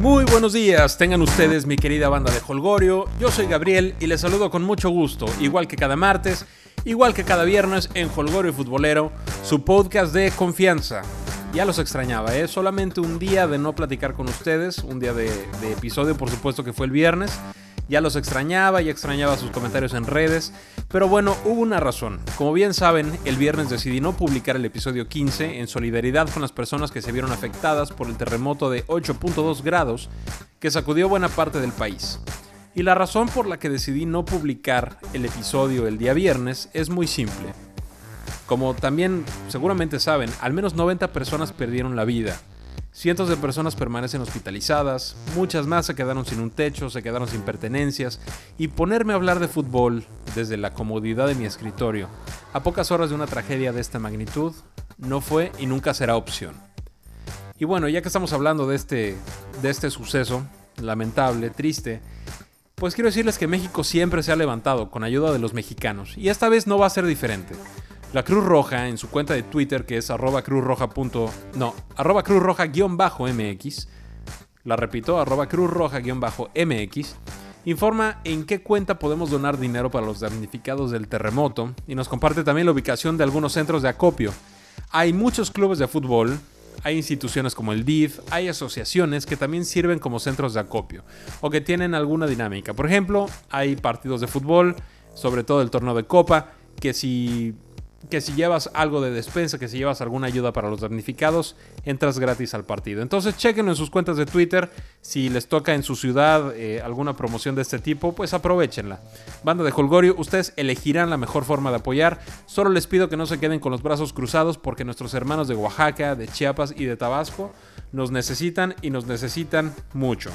Muy buenos días, tengan ustedes mi querida banda de Holgorio. Yo soy Gabriel y les saludo con mucho gusto, igual que cada martes, igual que cada viernes en Holgorio Futbolero, su podcast de confianza. Ya los extrañaba, ¿eh? Solamente un día de no platicar con ustedes, un día de, de episodio, por supuesto que fue el viernes. Ya los extrañaba y extrañaba sus comentarios en redes. Pero bueno, hubo una razón. Como bien saben, el viernes decidí no publicar el episodio 15 en solidaridad con las personas que se vieron afectadas por el terremoto de 8.2 grados que sacudió buena parte del país. Y la razón por la que decidí no publicar el episodio el día viernes es muy simple. Como también seguramente saben, al menos 90 personas perdieron la vida Cientos de personas permanecen hospitalizadas, muchas más se quedaron sin un techo, se quedaron sin pertenencias, y ponerme a hablar de fútbol desde la comodidad de mi escritorio, a pocas horas de una tragedia de esta magnitud, no fue y nunca será opción. Y bueno, ya que estamos hablando de este, de este suceso, lamentable, triste, pues quiero decirles que México siempre se ha levantado con ayuda de los mexicanos, y esta vez no va a ser diferente. La Cruz Roja, en su cuenta de Twitter, que es arroba cruzroja. No, arroba cruzroja-mx, la repito, arroba cruzroja-mx, informa en qué cuenta podemos donar dinero para los damnificados del terremoto y nos comparte también la ubicación de algunos centros de acopio. Hay muchos clubes de fútbol, hay instituciones como el DIF, hay asociaciones que también sirven como centros de acopio o que tienen alguna dinámica. Por ejemplo, hay partidos de fútbol, sobre todo el torneo de copa, que si que si llevas algo de despensa, que si llevas alguna ayuda para los damnificados, entras gratis al partido. Entonces chequen en sus cuentas de Twitter, si les toca en su ciudad eh, alguna promoción de este tipo, pues aprovechenla. Banda de Holgorio, ustedes elegirán la mejor forma de apoyar. Solo les pido que no se queden con los brazos cruzados porque nuestros hermanos de Oaxaca, de Chiapas y de Tabasco nos necesitan y nos necesitan mucho.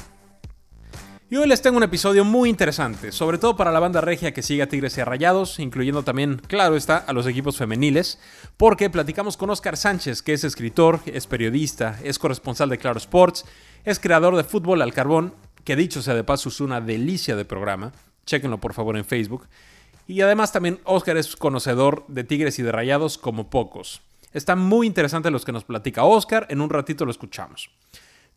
Y hoy les tengo un episodio muy interesante, sobre todo para la banda regia que sigue a Tigres y a Rayados, incluyendo también, claro está, a los equipos femeniles, porque platicamos con Oscar Sánchez, que es escritor, es periodista, es corresponsal de Claro Sports, es creador de Fútbol al Carbón, que dicho sea de paso es una delicia de programa, chequenlo por favor en Facebook, y además también Oscar es conocedor de Tigres y de Rayados como pocos. Está muy interesante los que nos platica Oscar, en un ratito lo escuchamos.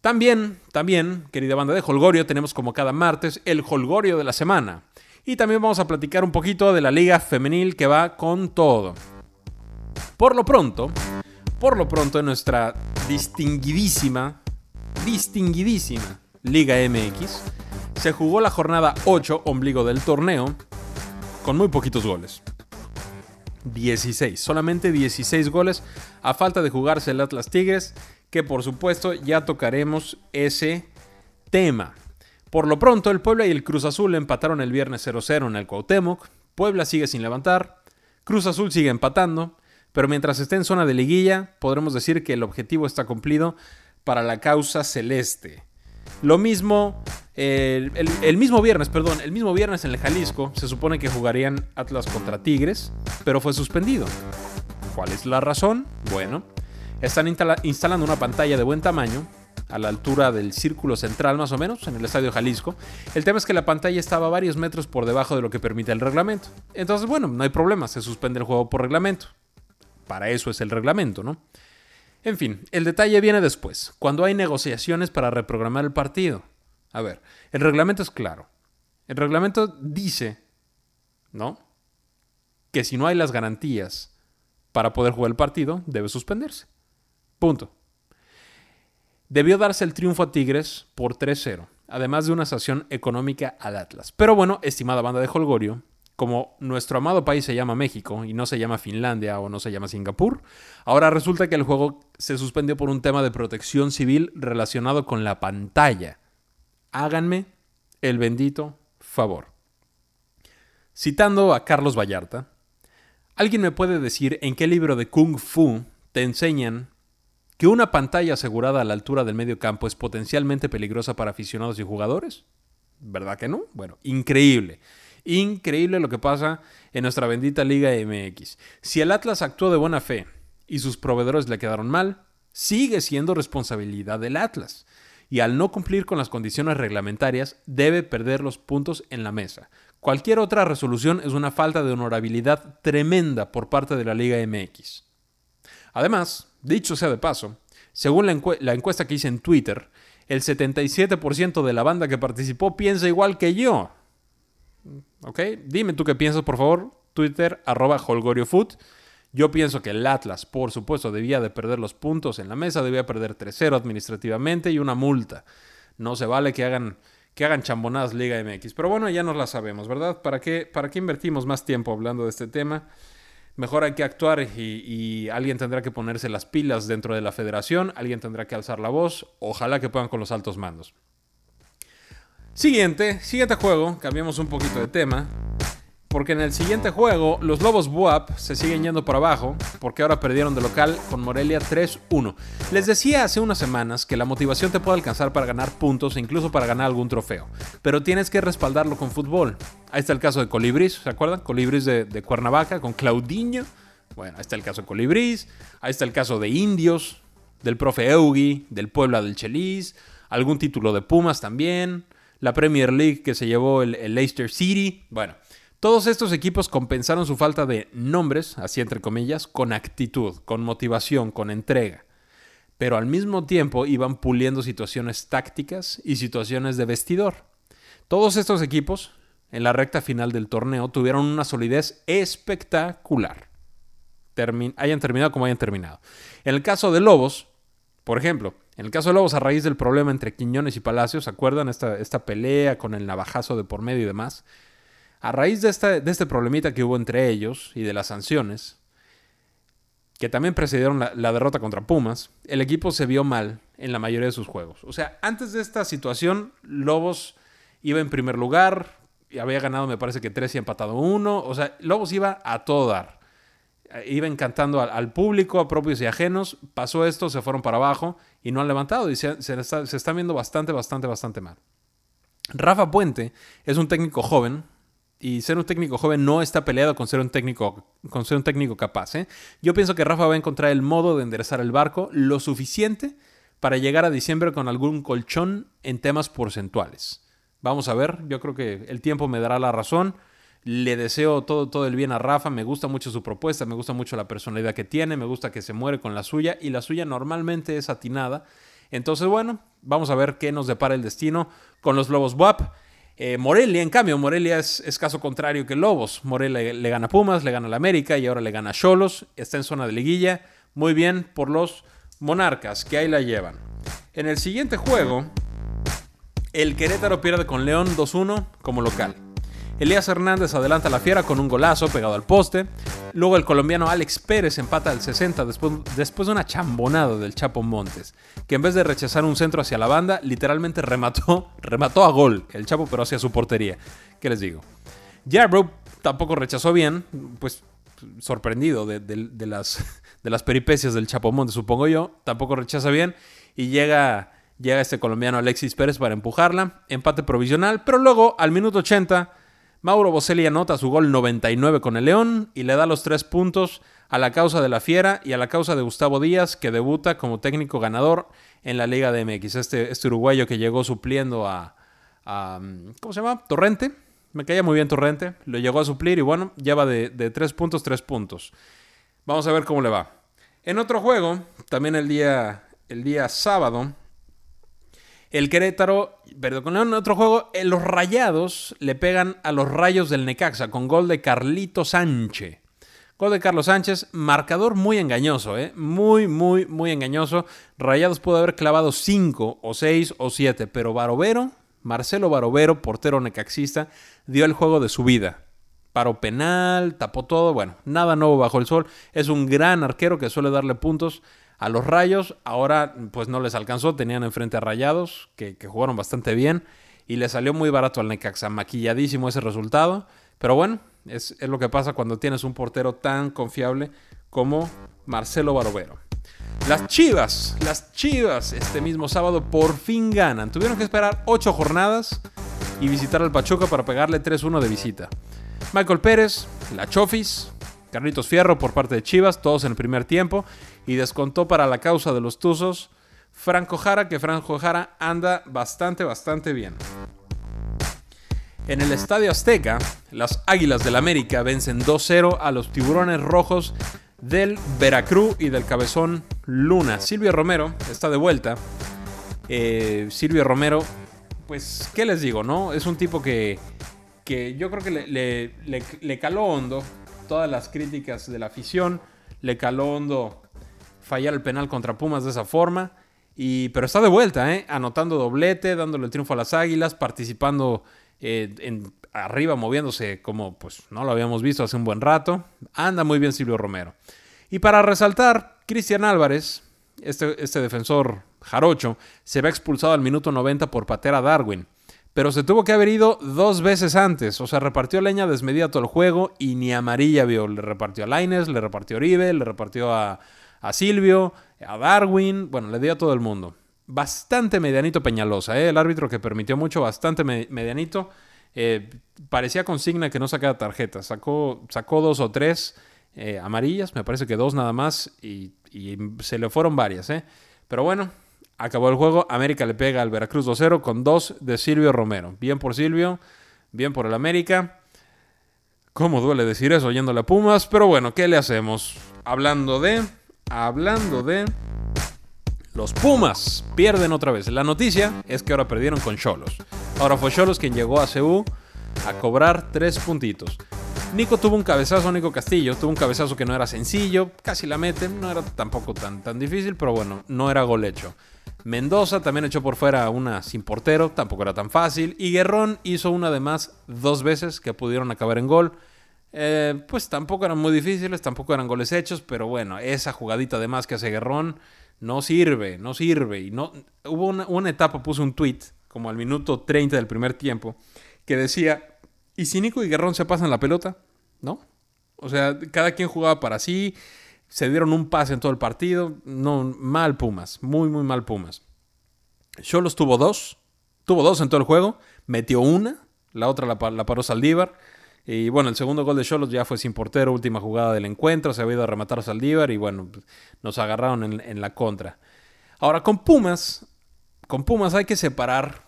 También, también, querida banda de Holgorio, tenemos como cada martes el Holgorio de la semana. Y también vamos a platicar un poquito de la liga femenil que va con todo. Por lo pronto, por lo pronto en nuestra distinguidísima, distinguidísima Liga MX, se jugó la jornada 8 ombligo del torneo con muy poquitos goles. 16, solamente 16 goles a falta de jugarse el Atlas Tigres que por supuesto ya tocaremos ese tema. Por lo pronto, el Puebla y el Cruz Azul empataron el viernes 0-0 en el Cuauhtémoc. Puebla sigue sin levantar. Cruz Azul sigue empatando. Pero mientras esté en zona de liguilla, podremos decir que el objetivo está cumplido para la causa celeste. Lo mismo, el, el, mismo viernes, perdón, el mismo viernes en el Jalisco se supone que jugarían Atlas contra Tigres, pero fue suspendido. ¿Cuál es la razón? Bueno, están instalando una pantalla de buen tamaño, a la altura del círculo central más o menos, en el Estadio Jalisco. El tema es que la pantalla estaba varios metros por debajo de lo que permite el reglamento. Entonces, bueno, no hay problema, se suspende el juego por reglamento. Para eso es el reglamento, ¿no? En fin, el detalle viene después, cuando hay negociaciones para reprogramar el partido. A ver, el reglamento es claro. El reglamento dice, ¿no? Que si no hay las garantías para poder jugar el partido, debe suspenderse. Punto. Debió darse el triunfo a Tigres por 3-0, además de una sanción económica al Atlas. Pero bueno, estimada banda de Holgorio, como nuestro amado país se llama México y no se llama Finlandia o no se llama Singapur, ahora resulta que el juego se suspendió por un tema de protección civil relacionado con la pantalla. Háganme el bendito favor. Citando a Carlos Vallarta, ¿alguien me puede decir en qué libro de Kung Fu te enseñan que una pantalla asegurada a la altura del medio campo es potencialmente peligrosa para aficionados y jugadores? ¿Verdad que no? Bueno, increíble. Increíble lo que pasa en nuestra bendita Liga MX. Si el Atlas actuó de buena fe y sus proveedores le quedaron mal, sigue siendo responsabilidad del Atlas. Y al no cumplir con las condiciones reglamentarias, debe perder los puntos en la mesa. Cualquier otra resolución es una falta de honorabilidad tremenda por parte de la Liga MX. Además, dicho sea de paso, según la, encuesta que hice en Twitter, El 77% de la banda que participó piensa igual que yo. ¿Ok? Dime tú qué piensas, por favor. Twitter, arroba holgoriofoot. Yo pienso que el Atlas, por supuesto, debía de perder los puntos en la mesa, debía perder 3-0 administrativamente y una multa. No se vale que hagan, que hagan chambonadas Liga MX. Pero bueno, ya nos la sabemos, ¿verdad? ¿Para qué, ¿Para qué invertimos más tiempo hablando de este tema? Mejor hay que actuar y, alguien tendrá que ponerse las pilas dentro de la federación, alguien tendrá que alzar la voz, ojalá que puedan con los altos mandos. Siguiente, siguiente juego, cambiamos un poquito de tema porque en el siguiente juego los Lobos Buap se siguen yendo por abajo, porque ahora perdieron de local con Morelia 3-1. Les decía hace unas semanas que la motivación te puede alcanzar para ganar puntos e incluso para ganar algún trofeo, pero tienes que respaldarlo con fútbol. Ahí está el caso de Colibris, ¿se acuerdan? Colibris de, Cuernavaca con Claudinho. Bueno, ahí está el caso de Colibris, ahí está el caso de Indios, del profe Eugi, del Puebla del Chelis, algún título de Pumas también, la Premier League que se llevó el Leicester City. Bueno, todos estos equipos compensaron su falta de nombres, así entre comillas, con actitud, con motivación, con entrega. Pero al mismo tiempo iban puliendo situaciones tácticas y situaciones de vestidor. Todos estos equipos, en la recta final del torneo, tuvieron una solidez espectacular. hayan terminado como hayan terminado. En el caso de Lobos, por ejemplo, en el caso de Lobos, a raíz del problema entre Quiñones y Palacios, ¿se acuerdan esta, esta pelea con el navajazo de por medio y demás? A raíz de, este problemita que hubo entre ellos y de las sanciones, que también precedieron la, derrota contra Pumas, el equipo se vio mal en la mayoría de sus juegos. O sea, antes de esta situación, Lobos iba en primer lugar, y había ganado me parece que tres y empatado uno. O sea, Lobos iba a todo dar. Iba encantando al, público, a propios y ajenos. Pasó esto, se fueron para abajo y no han levantado. Se, se, se están viendo bastante, bastante, bastante mal. Rafa Puente es un técnico joven, y ser un técnico joven no está peleado con ser un técnico, con ser un técnico capaz. ¿eh? Yo pienso que Rafa va a encontrar el modo de enderezar el barco lo suficiente para llegar a diciembre con algún colchón en temas porcentuales. Vamos a ver, yo creo que el tiempo me dará la razón. Le deseo todo, todo el bien a Rafa, me gusta mucho su propuesta, me gusta mucho la personalidad que tiene, me gusta que se muere con la suya y la suya normalmente es atinada. Entonces, bueno, vamos a ver qué nos depara el destino con los Lobos WAP. Eh, Morelia, en cambio, Morelia es, caso contrario que Lobos. Morelia le, gana a Pumas, le gana a la América y ahora le gana a Cholos. Está en zona de liguilla. Muy bien por los Monarcas, que ahí la llevan. En el siguiente juego, el Querétaro pierde con León 2-1 como local. Elías Hernández adelanta la fiera con un golazo pegado al poste. Luego el colombiano Alex Pérez empata al 60 después, después de una chambonada del Chapo Montes, que en vez de rechazar un centro hacia la banda, literalmente remató, remató a gol el Chapo, pero hacia su portería. ¿Qué les digo? Jarbrough tampoco rechazó bien, pues sorprendido de, las, de las peripecias del Chapo Montes, supongo yo. Tampoco rechaza bien y llega, llega este colombiano Alexis Pérez para empujarla. Empate provisional, pero luego al minuto 80 Mauro Boselli anota su gol 99 con el León y le da los tres puntos a la causa de la Fiera y a la causa de Gustavo Díaz, que debuta como técnico ganador en la Liga de MX. Este, este uruguayo que llegó supliendo a, ¿Cómo se llama? Torrente. Me caía muy bien Torrente. Lo llegó a suplir y bueno, lleva de, de tres puntos, tres puntos. Vamos a ver cómo le va. En otro juego, también el día, el día sábado, el Querétaro, perdón, con otro juego, eh, los Rayados le pegan a los Rayos del Necaxa con gol de Carlito Sánchez. Gol de Carlos Sánchez, marcador muy engañoso, ¿eh? muy, muy, muy engañoso. Rayados pudo haber clavado 5 o 6 o 7, pero Barovero, Marcelo Barovero, portero necaxista, dio el juego de su vida. Paró penal, tapó todo, bueno, nada nuevo bajo el sol. Es un gran arquero que suele darle puntos a los Rayos. Ahora pues no les alcanzó, tenían enfrente a Rayados, que, jugaron bastante bien. Y le salió muy barato al Necaxa, maquilladísimo ese resultado. Pero bueno, es, lo que pasa cuando tienes un portero tan confiable como Marcelo Barovero. Las Chivas, las Chivas este mismo sábado por fin ganan. Tuvieron que esperar 8 jornadas y visitar al Pachuca para pegarle 3-1 de visita. Michael Pérez, la Chofis, Carlitos Fierro por parte de Chivas, todos en el primer tiempo, y descontó para la causa de los Tuzos Franco Jara, que Franco Jara anda bastante, bastante bien. En el Estadio Azteca, las Águilas del América vencen 2-0 a los Tiburones Rojos del Veracruz y del Cabezón Luna. Silvio Romero está de vuelta Eh, Silvio Romero, pues, ¿qué les digo, no? Es un tipo que, que yo creo que le, le, caló hondo todas las críticas de la afición, le caló hondo fallar el penal contra Pumas de esa forma. Y, pero está de vuelta, ¿eh? anotando doblete, dándole el triunfo a las Águilas, participando eh, en, arriba, moviéndose como pues no lo habíamos visto hace un buen rato. Anda muy bien Silvio Romero. Y para resaltar, Cristian Álvarez, este, este defensor jarocho, se ve expulsado al minuto 90 por patear a Darwin. Pero se tuvo que haber ido dos veces antes. O sea, repartió leña desmedida todo el juego y ni amarilla vio. Le repartió a Laines, le repartió a Oribe, le repartió a, Silvio, a Darwin. Bueno, le dio a todo el mundo. Bastante medianito Peñalosa, ¿eh? el árbitro que permitió mucho, bastante medianito. Eh, parecía consigna que no sacara tarjetas. Sacó, sacó dos o tres eh, amarillas, me parece que dos nada más, y, se le fueron varias. ¿eh? Pero bueno, acabó el juego. América le pega al Veracruz 2-0 con dos de Silvio Romero. Bien por Silvio, bien por el América. ¿Cómo duele decir eso oyendo a Pumas? Pero bueno, ¿qué le hacemos? Hablando de. Hablando de. Los Pumas pierden otra vez. La noticia es que ahora perdieron con Cholos. Ahora fue Cholos quien llegó a CU a cobrar tres puntitos. Nico tuvo un cabezazo, Nico Castillo, tuvo un cabezazo que no era sencillo, casi la mete, no era tampoco tan, tan difícil, pero bueno, no era gol hecho. Mendoza también echó por fuera una sin portero, tampoco era tan fácil. Y Guerrón hizo una de más dos veces que pudieron acabar en gol. Eh, pues tampoco eran muy difíciles, tampoco eran goles hechos, pero bueno, esa jugadita de más que hace Guerrón no sirve, no sirve. Y no, hubo una, una etapa, puse un tweet, como al minuto 30 del primer tiempo, que decía, ¿Y si Nico y Guerrón se pasan la pelota? ¿No? O sea, cada quien jugaba para sí, se dieron un pase en todo el partido. No, mal Pumas, muy, muy mal Pumas. Cholos tuvo dos, tuvo dos en todo el juego, metió una, la otra la, paró Saldívar. Y bueno, el segundo gol de Cholos ya fue sin portero, última jugada del encuentro, se había ido a rematar a Saldívar y bueno, nos agarraron en, en la contra. Ahora, con Pumas, con Pumas hay que separar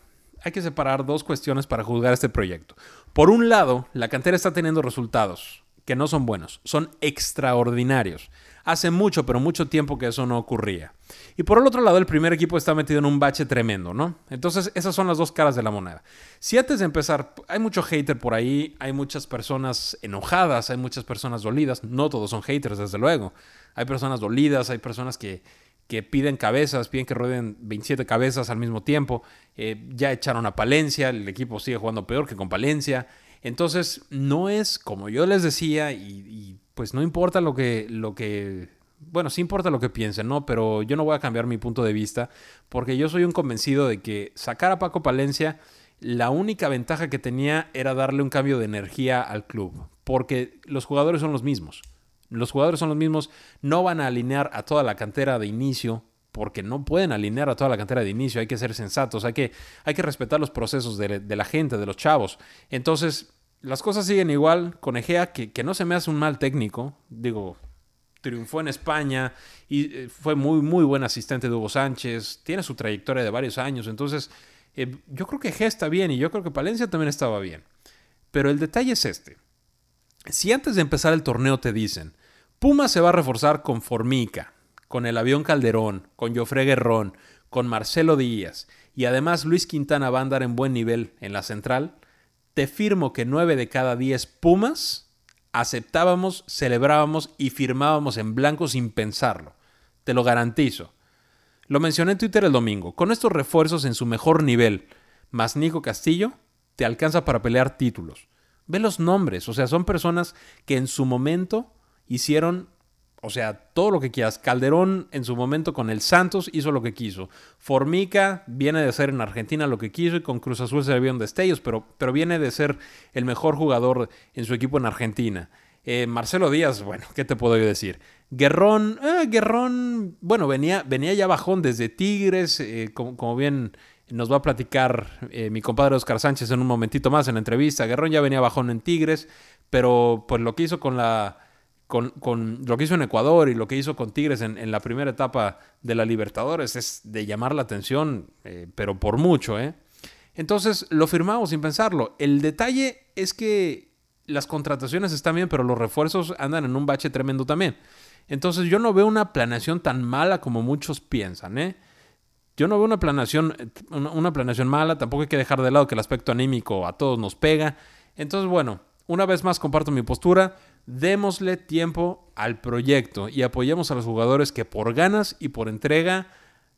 hay que separar dos cuestiones para juzgar este proyecto. Por un lado, la cantera está teniendo resultados que no son buenos, son extraordinarios. Hace mucho, pero mucho tiempo que eso no ocurría. Y por el otro lado, el primer equipo está metido en un bache tremendo, ¿no? Entonces, esas son las dos caras de la moneda. Si antes de empezar, hay mucho hater por ahí, hay muchas personas enojadas, hay muchas personas dolidas, no todos son haters, desde luego. Hay personas dolidas, hay personas que, que piden cabezas, piden que rueden 27 cabezas al mismo tiempo. Eh, ya echaron a Palencia, el equipo sigue jugando peor que con Palencia. Entonces, no es como yo les decía, y, pues no importa lo que, lo que. Bueno, sí importa lo que piensen, ¿no? Pero yo no voy a cambiar mi punto de vista, porque yo soy un convencido de que sacar a Paco Palencia, la única ventaja que tenía era darle un cambio de energía al club, porque los jugadores son los mismos. Los jugadores son los mismos, no van a alinear a toda la cantera de inicio, porque no pueden alinear a toda la cantera de inicio, hay que ser sensatos, hay que, hay que respetar los procesos de, la gente, de los chavos. Entonces, las cosas siguen igual con Egea, que, que no se me hace un mal técnico, digo, triunfó en España y eh, fue muy, muy buen asistente de Hugo Sánchez, tiene su trayectoria de varios años, entonces eh, yo creo que Egea está bien y yo creo que Palencia también estaba bien. Pero el detalle es este. Si antes de empezar el torneo te dicen, Puma se va a reforzar con Formica, con el avión Calderón, con Jofre Guerrón, con Marcelo Díaz y además Luis Quintana va a andar en buen nivel en la central, te firmo que 9 de cada 10 Pumas aceptábamos, celebrábamos y firmábamos en blanco sin pensarlo. Te lo garantizo. Lo mencioné en Twitter el domingo. Con estos refuerzos en su mejor nivel, más Nico Castillo, te alcanza para pelear títulos. Ve los nombres, o sea, son personas que en su momento hicieron, o sea, todo lo que quieras. Calderón en su momento con el Santos hizo lo que quiso. Formica viene de ser en Argentina lo que quiso y con Cruz Azul se le vieron destellos, pero, pero viene de ser el mejor jugador en su equipo en Argentina. Eh, Marcelo Díaz, bueno, ¿qué te puedo decir? Guerrón, eh, Guerrón, bueno, venía, venía ya bajón desde Tigres, eh, como, bien nos va a platicar mi compadre Oscar Sánchez en un momentito más en la entrevista. Guerrón ya venía bajón en Tigres, pero pues lo que hizo con la con, lo que hizo en Ecuador y lo que hizo con Tigres en, la primera etapa de la Libertadores es de llamar la atención, eh, pero por mucho, ¿eh? Entonces lo firmamos sin pensarlo. El detalle es que las contrataciones están bien, pero los refuerzos andan en un bache tremendo también. Entonces yo no veo una planeación tan mala como muchos piensan, ¿eh? yo no veo una planeación, una planeación mala, tampoco hay que dejar de lado que el aspecto anímico a todos nos pega. Entonces, bueno, una vez más comparto mi postura, démosle tiempo al proyecto y apoyemos a los jugadores que por ganas y por entrega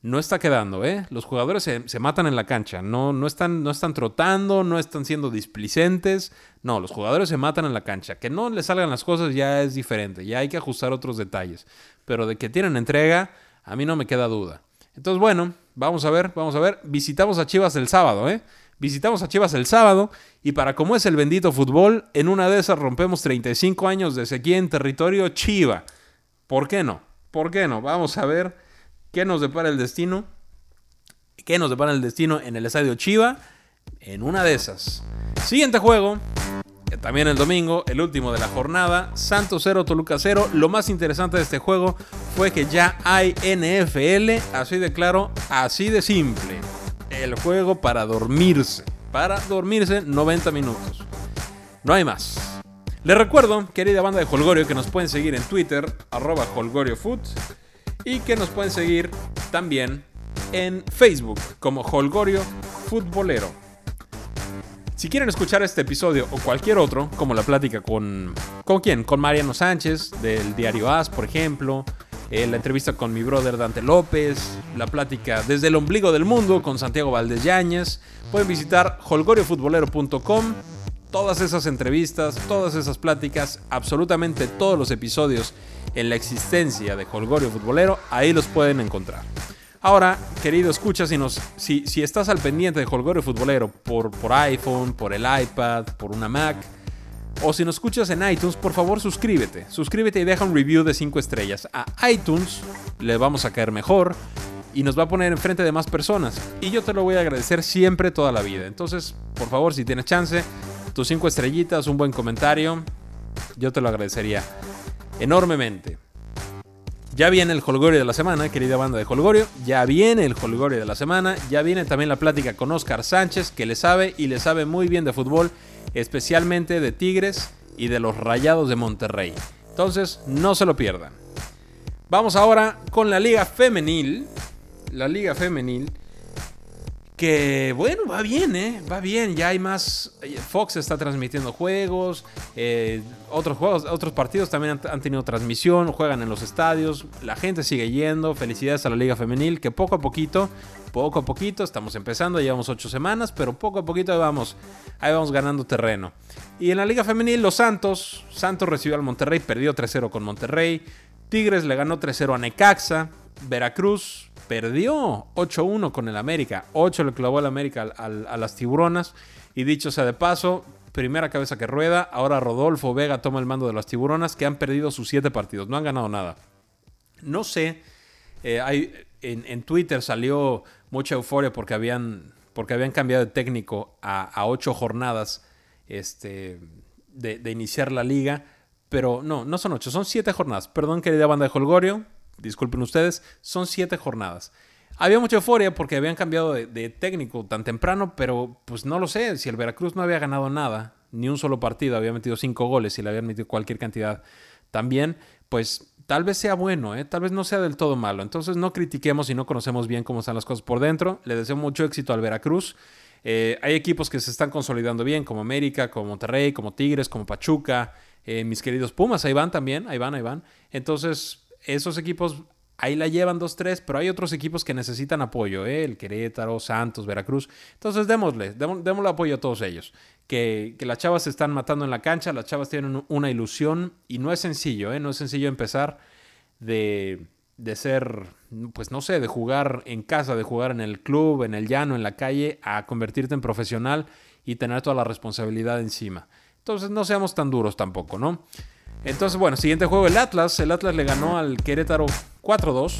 no está quedando, ¿eh? Los jugadores se, matan en la cancha, no, no, están, no están trotando, no están siendo displicentes, no, los jugadores se matan en la cancha. Que no les salgan las cosas ya es diferente, ya hay que ajustar otros detalles, pero de que tienen entrega, a mí no me queda duda. Entonces, bueno, vamos a ver, vamos a ver, visitamos a Chivas el sábado, ¿eh? Visitamos a Chivas el sábado y para como es el bendito fútbol, en una de esas rompemos 35 años de sequía en territorio Chiva. ¿Por qué no? ¿Por qué no? Vamos a ver qué nos depara el destino. ¿Qué nos depara el destino en el estadio Chiva? En una de esas. Siguiente juego, también el domingo, el último de la jornada, Santos 0, Toluca 0. Lo más interesante de este juego fue que ya hay NFL, así de claro, así de simple el juego para dormirse. Para dormirse 90 minutos. No hay más. Les recuerdo, querida banda de Holgorio, que nos pueden seguir en Twitter, arroba HolgorioFood, y que nos pueden seguir también en Facebook como Holgorio Futbolero. Si quieren escuchar este episodio o cualquier otro, como la plática con... ¿Con quién? Con Mariano Sánchez, del diario As, por ejemplo, eh, la entrevista con mi brother Dante López, la plática desde el ombligo del mundo con Santiago Valdés Yáñez. Pueden visitar holgoriofutbolero.com. Todas esas entrevistas, todas esas pláticas, absolutamente todos los episodios en la existencia de Holgorio Futbolero, ahí los pueden encontrar. Ahora, querido, escucha, si, nos, si, si estás al pendiente de Holgorio Futbolero por, por iPhone, por el iPad, por una Mac, o si nos escuchas en iTunes, por favor suscríbete. Suscríbete y deja un review de 5 estrellas. A iTunes le vamos a caer mejor y nos va a poner enfrente de más personas. Y yo te lo voy a agradecer siempre toda la vida. Entonces, por favor, si tienes chance, tus 5 estrellitas, un buen comentario, yo te lo agradecería enormemente. Ya viene el Holgorio de la semana, querida banda de Holgorio. Ya viene el Holgorio de la semana. Ya viene también la plática con Oscar Sánchez, que le sabe y le sabe muy bien de fútbol especialmente de Tigres y de los Rayados de Monterrey. Entonces, no se lo pierdan. Vamos ahora con la Liga Femenil. La Liga Femenil. Que bueno, va bien, ¿eh? Va bien, ya hay más. Eh, Fox está transmitiendo juegos. Eh, otros juegos, otros partidos también han, tenido transmisión. Juegan en los estadios. La gente sigue yendo. Felicidades a la Liga Femenil. Que poco a poquito, poco a poquito, estamos empezando. Llevamos ocho semanas, pero poco a poquito vamos, ahí vamos ganando terreno. Y en la Liga Femenil, los Santos. Santos recibió al Monterrey, perdió 3-0 con Monterrey. Tigres le ganó 3-0 a Necaxa. Veracruz perdió 8-1 con el América. 8 le clavó el América a las tiburonas. Y dicho sea de paso, primera cabeza que rueda. Ahora Rodolfo Vega toma el mando de las tiburonas que han perdido sus 7 partidos. No han ganado nada. No sé. Eh, hay, en, Twitter salió mucha euforia porque habían, porque habían cambiado de técnico a, 8 jornadas este, de, de, iniciar la liga. Pero no, no son 8, son 7 jornadas. Perdón, querida banda de Holgorio disculpen ustedes, son siete jornadas. Había mucha euforia porque habían cambiado de, técnico tan temprano, pero pues no lo sé, si el Veracruz no había ganado nada, ni un solo partido, había metido cinco goles y le habían metido cualquier cantidad también, pues tal vez sea bueno, ¿eh? tal vez no sea del todo malo. Entonces no critiquemos si no conocemos bien cómo están las cosas por dentro. Le deseo mucho éxito al Veracruz. Eh, hay equipos que se están consolidando bien, como América, como Monterrey, como Tigres, como Pachuca. Eh, mis queridos Pumas, ahí van también, ahí van, ahí van. Entonces, esos equipos ahí la llevan 2-3, pero hay otros equipos que necesitan apoyo, ¿eh? el Querétaro, Santos, Veracruz. Entonces démosle, démosle apoyo a todos ellos. Que, las chavas se están matando en la cancha, las chavas tienen una ilusión y no es sencillo, ¿eh? no es sencillo empezar de, de ser, pues no sé, de jugar en casa, de jugar en el club, en el llano, en la calle, a convertirte en profesional y tener toda la responsabilidad encima. Entonces no seamos tan duros tampoco, ¿no? Entonces, bueno, siguiente juego, el Atlas. El Atlas le ganó al Querétaro 4-2.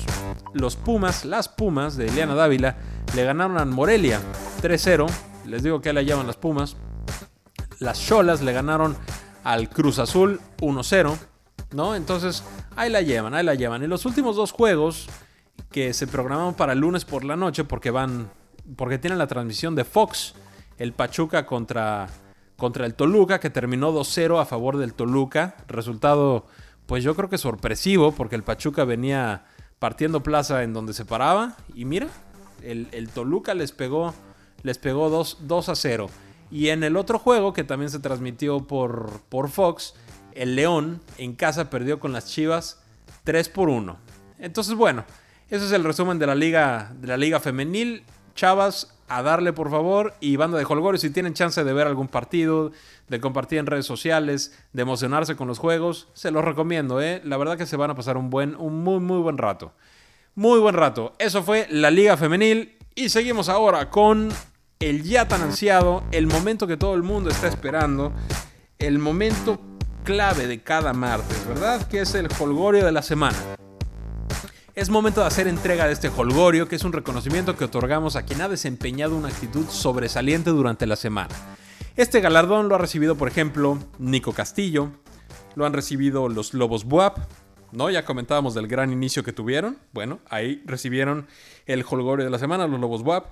Los Pumas, las Pumas de Eliana Dávila, le ganaron a Morelia 3-0. Les digo que la llaman las Pumas. Las Cholas le ganaron al Cruz Azul 1-0. ¿No? Entonces, ahí la llevan, ahí la llevan. Y los últimos dos juegos que se programaron para lunes por la noche, porque van. Porque tienen la transmisión de Fox. El Pachuca contra contra el Toluca, que terminó 2-0 a favor del Toluca. Resultado, pues yo creo que sorpresivo, porque el Pachuca venía partiendo plaza en donde se paraba. Y mira, El, el Toluca les pegó, les pegó 2, a 0. Y en el otro juego, que también se transmitió por, por Fox, el León en casa perdió con las Chivas 3 por 1. Entonces, bueno, ese es el resumen de la liga, de la liga femenil. Chavas, a darle por favor. Y banda de Holgorio, si tienen chance de ver algún partido, de compartir en redes sociales, de emocionarse con los juegos, se los recomiendo, ¿eh? La verdad que se van a pasar un buen, un muy, muy buen rato. Muy buen rato. Eso fue la Liga Femenil. Y seguimos ahora con el ya tan ansiado, el momento que todo el mundo está esperando, el momento clave de cada martes, ¿verdad? Que es el Holgorio de la semana. Es momento de hacer entrega de este holgorio, que es un reconocimiento que otorgamos a quien ha desempeñado una actitud sobresaliente durante la semana. Este galardón lo ha recibido, por ejemplo, Nico Castillo, lo han recibido los Lobos Buap, ¿no? Ya comentábamos del gran inicio que tuvieron. Bueno, ahí recibieron el holgorio de la semana, los Lobos Buap.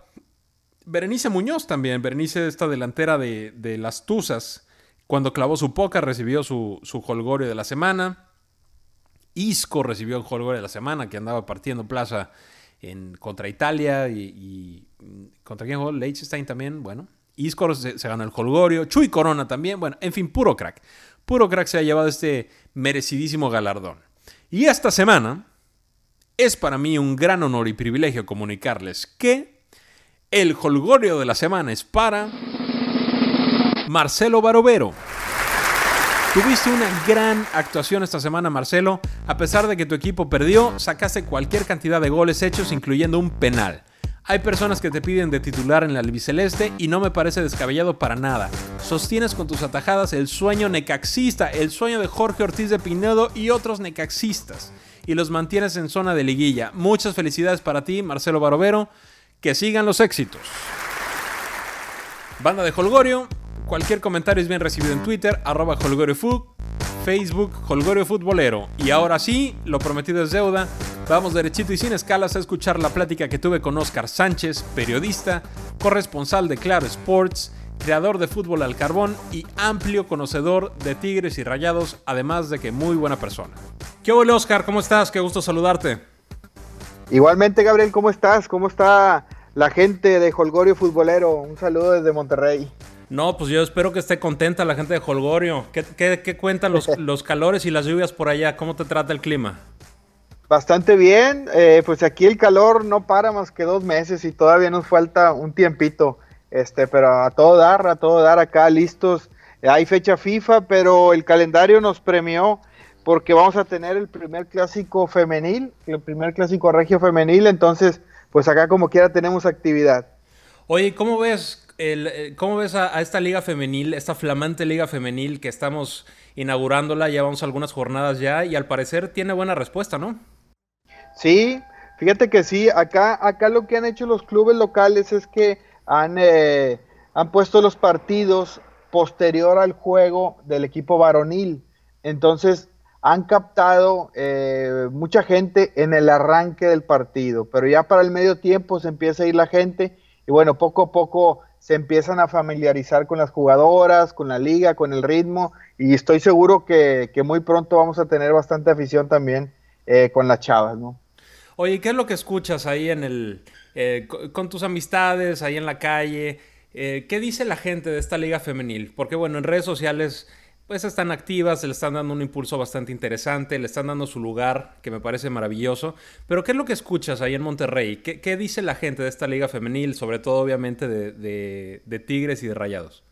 Berenice Muñoz también, Berenice, esta delantera de, las Tuzas, cuando clavó su poca, recibió su, su holgorio de la semana. Isco recibió el jugador de la semana que andaba partiendo plaza en, contra Italia y, contra quién jugó Leicester también, bueno. Isco se, ganó el Holgorio, Chuy Corona también, bueno, en fin, puro crack. Puro crack se ha llevado este merecidísimo galardón. Y esta semana es para mí un gran honor y privilegio comunicarles que el Holgorio de la semana es para Marcelo Barovero. Tuviste una gran actuación esta semana, Marcelo. A pesar de que tu equipo perdió, sacaste cualquier cantidad de goles hechos, incluyendo un penal. Hay personas que te piden de titular en la albiceleste y no me parece descabellado para nada. Sostienes con tus atajadas el sueño necaxista, el sueño de Jorge Ortiz de Pinedo y otros necaxistas. Y los mantienes en zona de liguilla. Muchas felicidades para ti, Marcelo Barovero. Que sigan los éxitos. Banda de Holgorio, Cualquier comentario es bien recibido en Twitter, arroba HolgorioFut, Facebook Holgorio Futbolero. Y ahora sí, lo prometido es deuda. Vamos derechito y sin escalas a escuchar la plática que tuve con Oscar Sánchez, periodista, corresponsal de Claro Sports, creador de fútbol al carbón y amplio conocedor de Tigres y Rayados, además de que muy buena persona. ¿Qué hola Oscar? ¿Cómo estás? Qué gusto saludarte. Igualmente Gabriel, ¿cómo estás? ¿Cómo está la gente de Holgorio Futbolero? Un saludo desde Monterrey. No, pues yo espero que esté contenta la gente de Holgorio. ¿Qué, cuentan los, los, calores y las lluvias por allá? ¿Cómo te trata el clima? Bastante bien, eh, pues aquí el calor no para más que dos meses y todavía nos falta un tiempito, este, pero a todo dar, a todo dar acá listos. Hay fecha FIFA, pero el calendario nos premió porque vamos a tener el primer clásico femenil, el primer clásico regio femenil, entonces pues acá como quiera tenemos actividad. Oye, ¿cómo ves eh, ¿cómo ves a, esta liga femenil, esta flamante liga femenil que estamos inaugurándola? Llevamos algunas jornadas ya y al parecer tiene buena respuesta, ¿no? Sí, fíjate que sí, acá, acá lo que han hecho los clubes locales es que han, eh, han puesto los partidos posterior al juego del equipo varonil. Entonces han captado eh, mucha gente en el arranque del partido, pero ya para el medio tiempo se empieza a ir la gente y bueno, poco a poco se empiezan a familiarizar con las jugadoras, con la liga, con el ritmo, y estoy seguro que, muy pronto vamos a tener bastante afición también eh, con las chavas, ¿no? Oye, ¿qué es lo que escuchas ahí en el, eh, con tus amistades, ahí en la calle? Eh, ¿Qué dice la gente de esta liga femenil? Porque bueno, en redes sociales pues están activas, le están dando un impulso bastante interesante, le están dando su lugar, que me parece maravilloso. Pero ¿qué es lo que escuchas ahí en Monterrey? ¿Qué, dice la gente de esta liga femenil, sobre todo obviamente de, Tigres y de Rayados?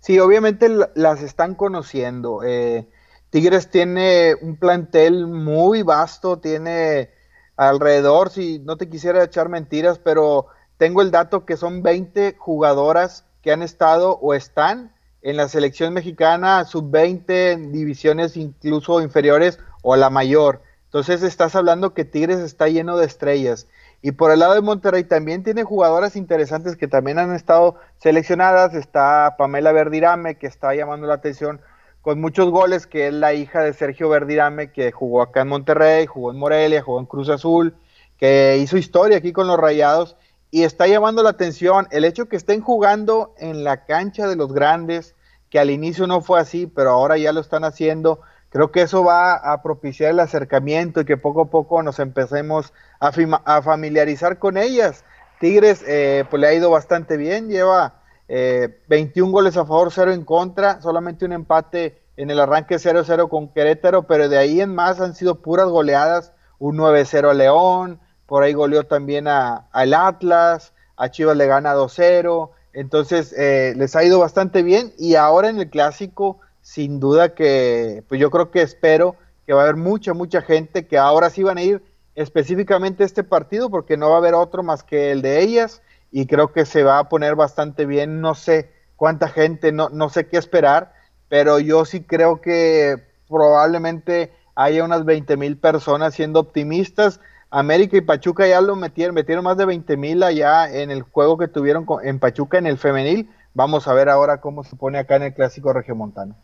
Sí, obviamente las están conociendo. Eh, Tigres tiene un plantel muy vasto, tiene alrededor, si no te quisiera echar mentiras, pero tengo el dato que son 20 jugadoras que han estado o están en la selección mexicana sub-20, divisiones incluso inferiores o la mayor. Entonces estás hablando que Tigres está lleno de estrellas. Y por el lado de Monterrey también tiene jugadoras interesantes que también han estado seleccionadas. Está Pamela Verdirame, que está llamando la atención con muchos goles, que es la hija de Sergio Verdirame, que jugó acá en Monterrey, jugó en Morelia, jugó en Cruz Azul, que hizo historia aquí con los Rayados y está llamando la atención el hecho que estén jugando en la cancha de los grandes, que al inicio no fue así, pero ahora ya lo están haciendo. Creo que eso va a propiciar el acercamiento y que poco a poco nos empecemos a, familiarizar con ellas. Tigres eh, pues le ha ido bastante bien, lleva 21 goles a favor, 0 en contra, solamente un empate en el arranque 0-0 con Querétaro, pero de ahí en más han sido puras goleadas, un 9-0 a León, por ahí goleó también a, al Atlas, a Chivas le gana 2-0, entonces eh, les ha ido bastante bien y ahora en el clásico, sin duda que, pues yo creo que espero que va a haber mucha, mucha gente que ahora sí van a ir específicamente a este partido porque no va a haber otro más que el de ellas y creo que se va a poner bastante bien, no sé cuánta gente, no, no sé qué esperar, pero yo sí creo que probablemente haya unas 20 mil personas siendo optimistas. América y Pachuca ya lo metieron, metieron más de 20 mil allá en el juego que tuvieron en Pachuca en el femenil. Vamos a ver ahora cómo se pone acá en el clásico regiomontano.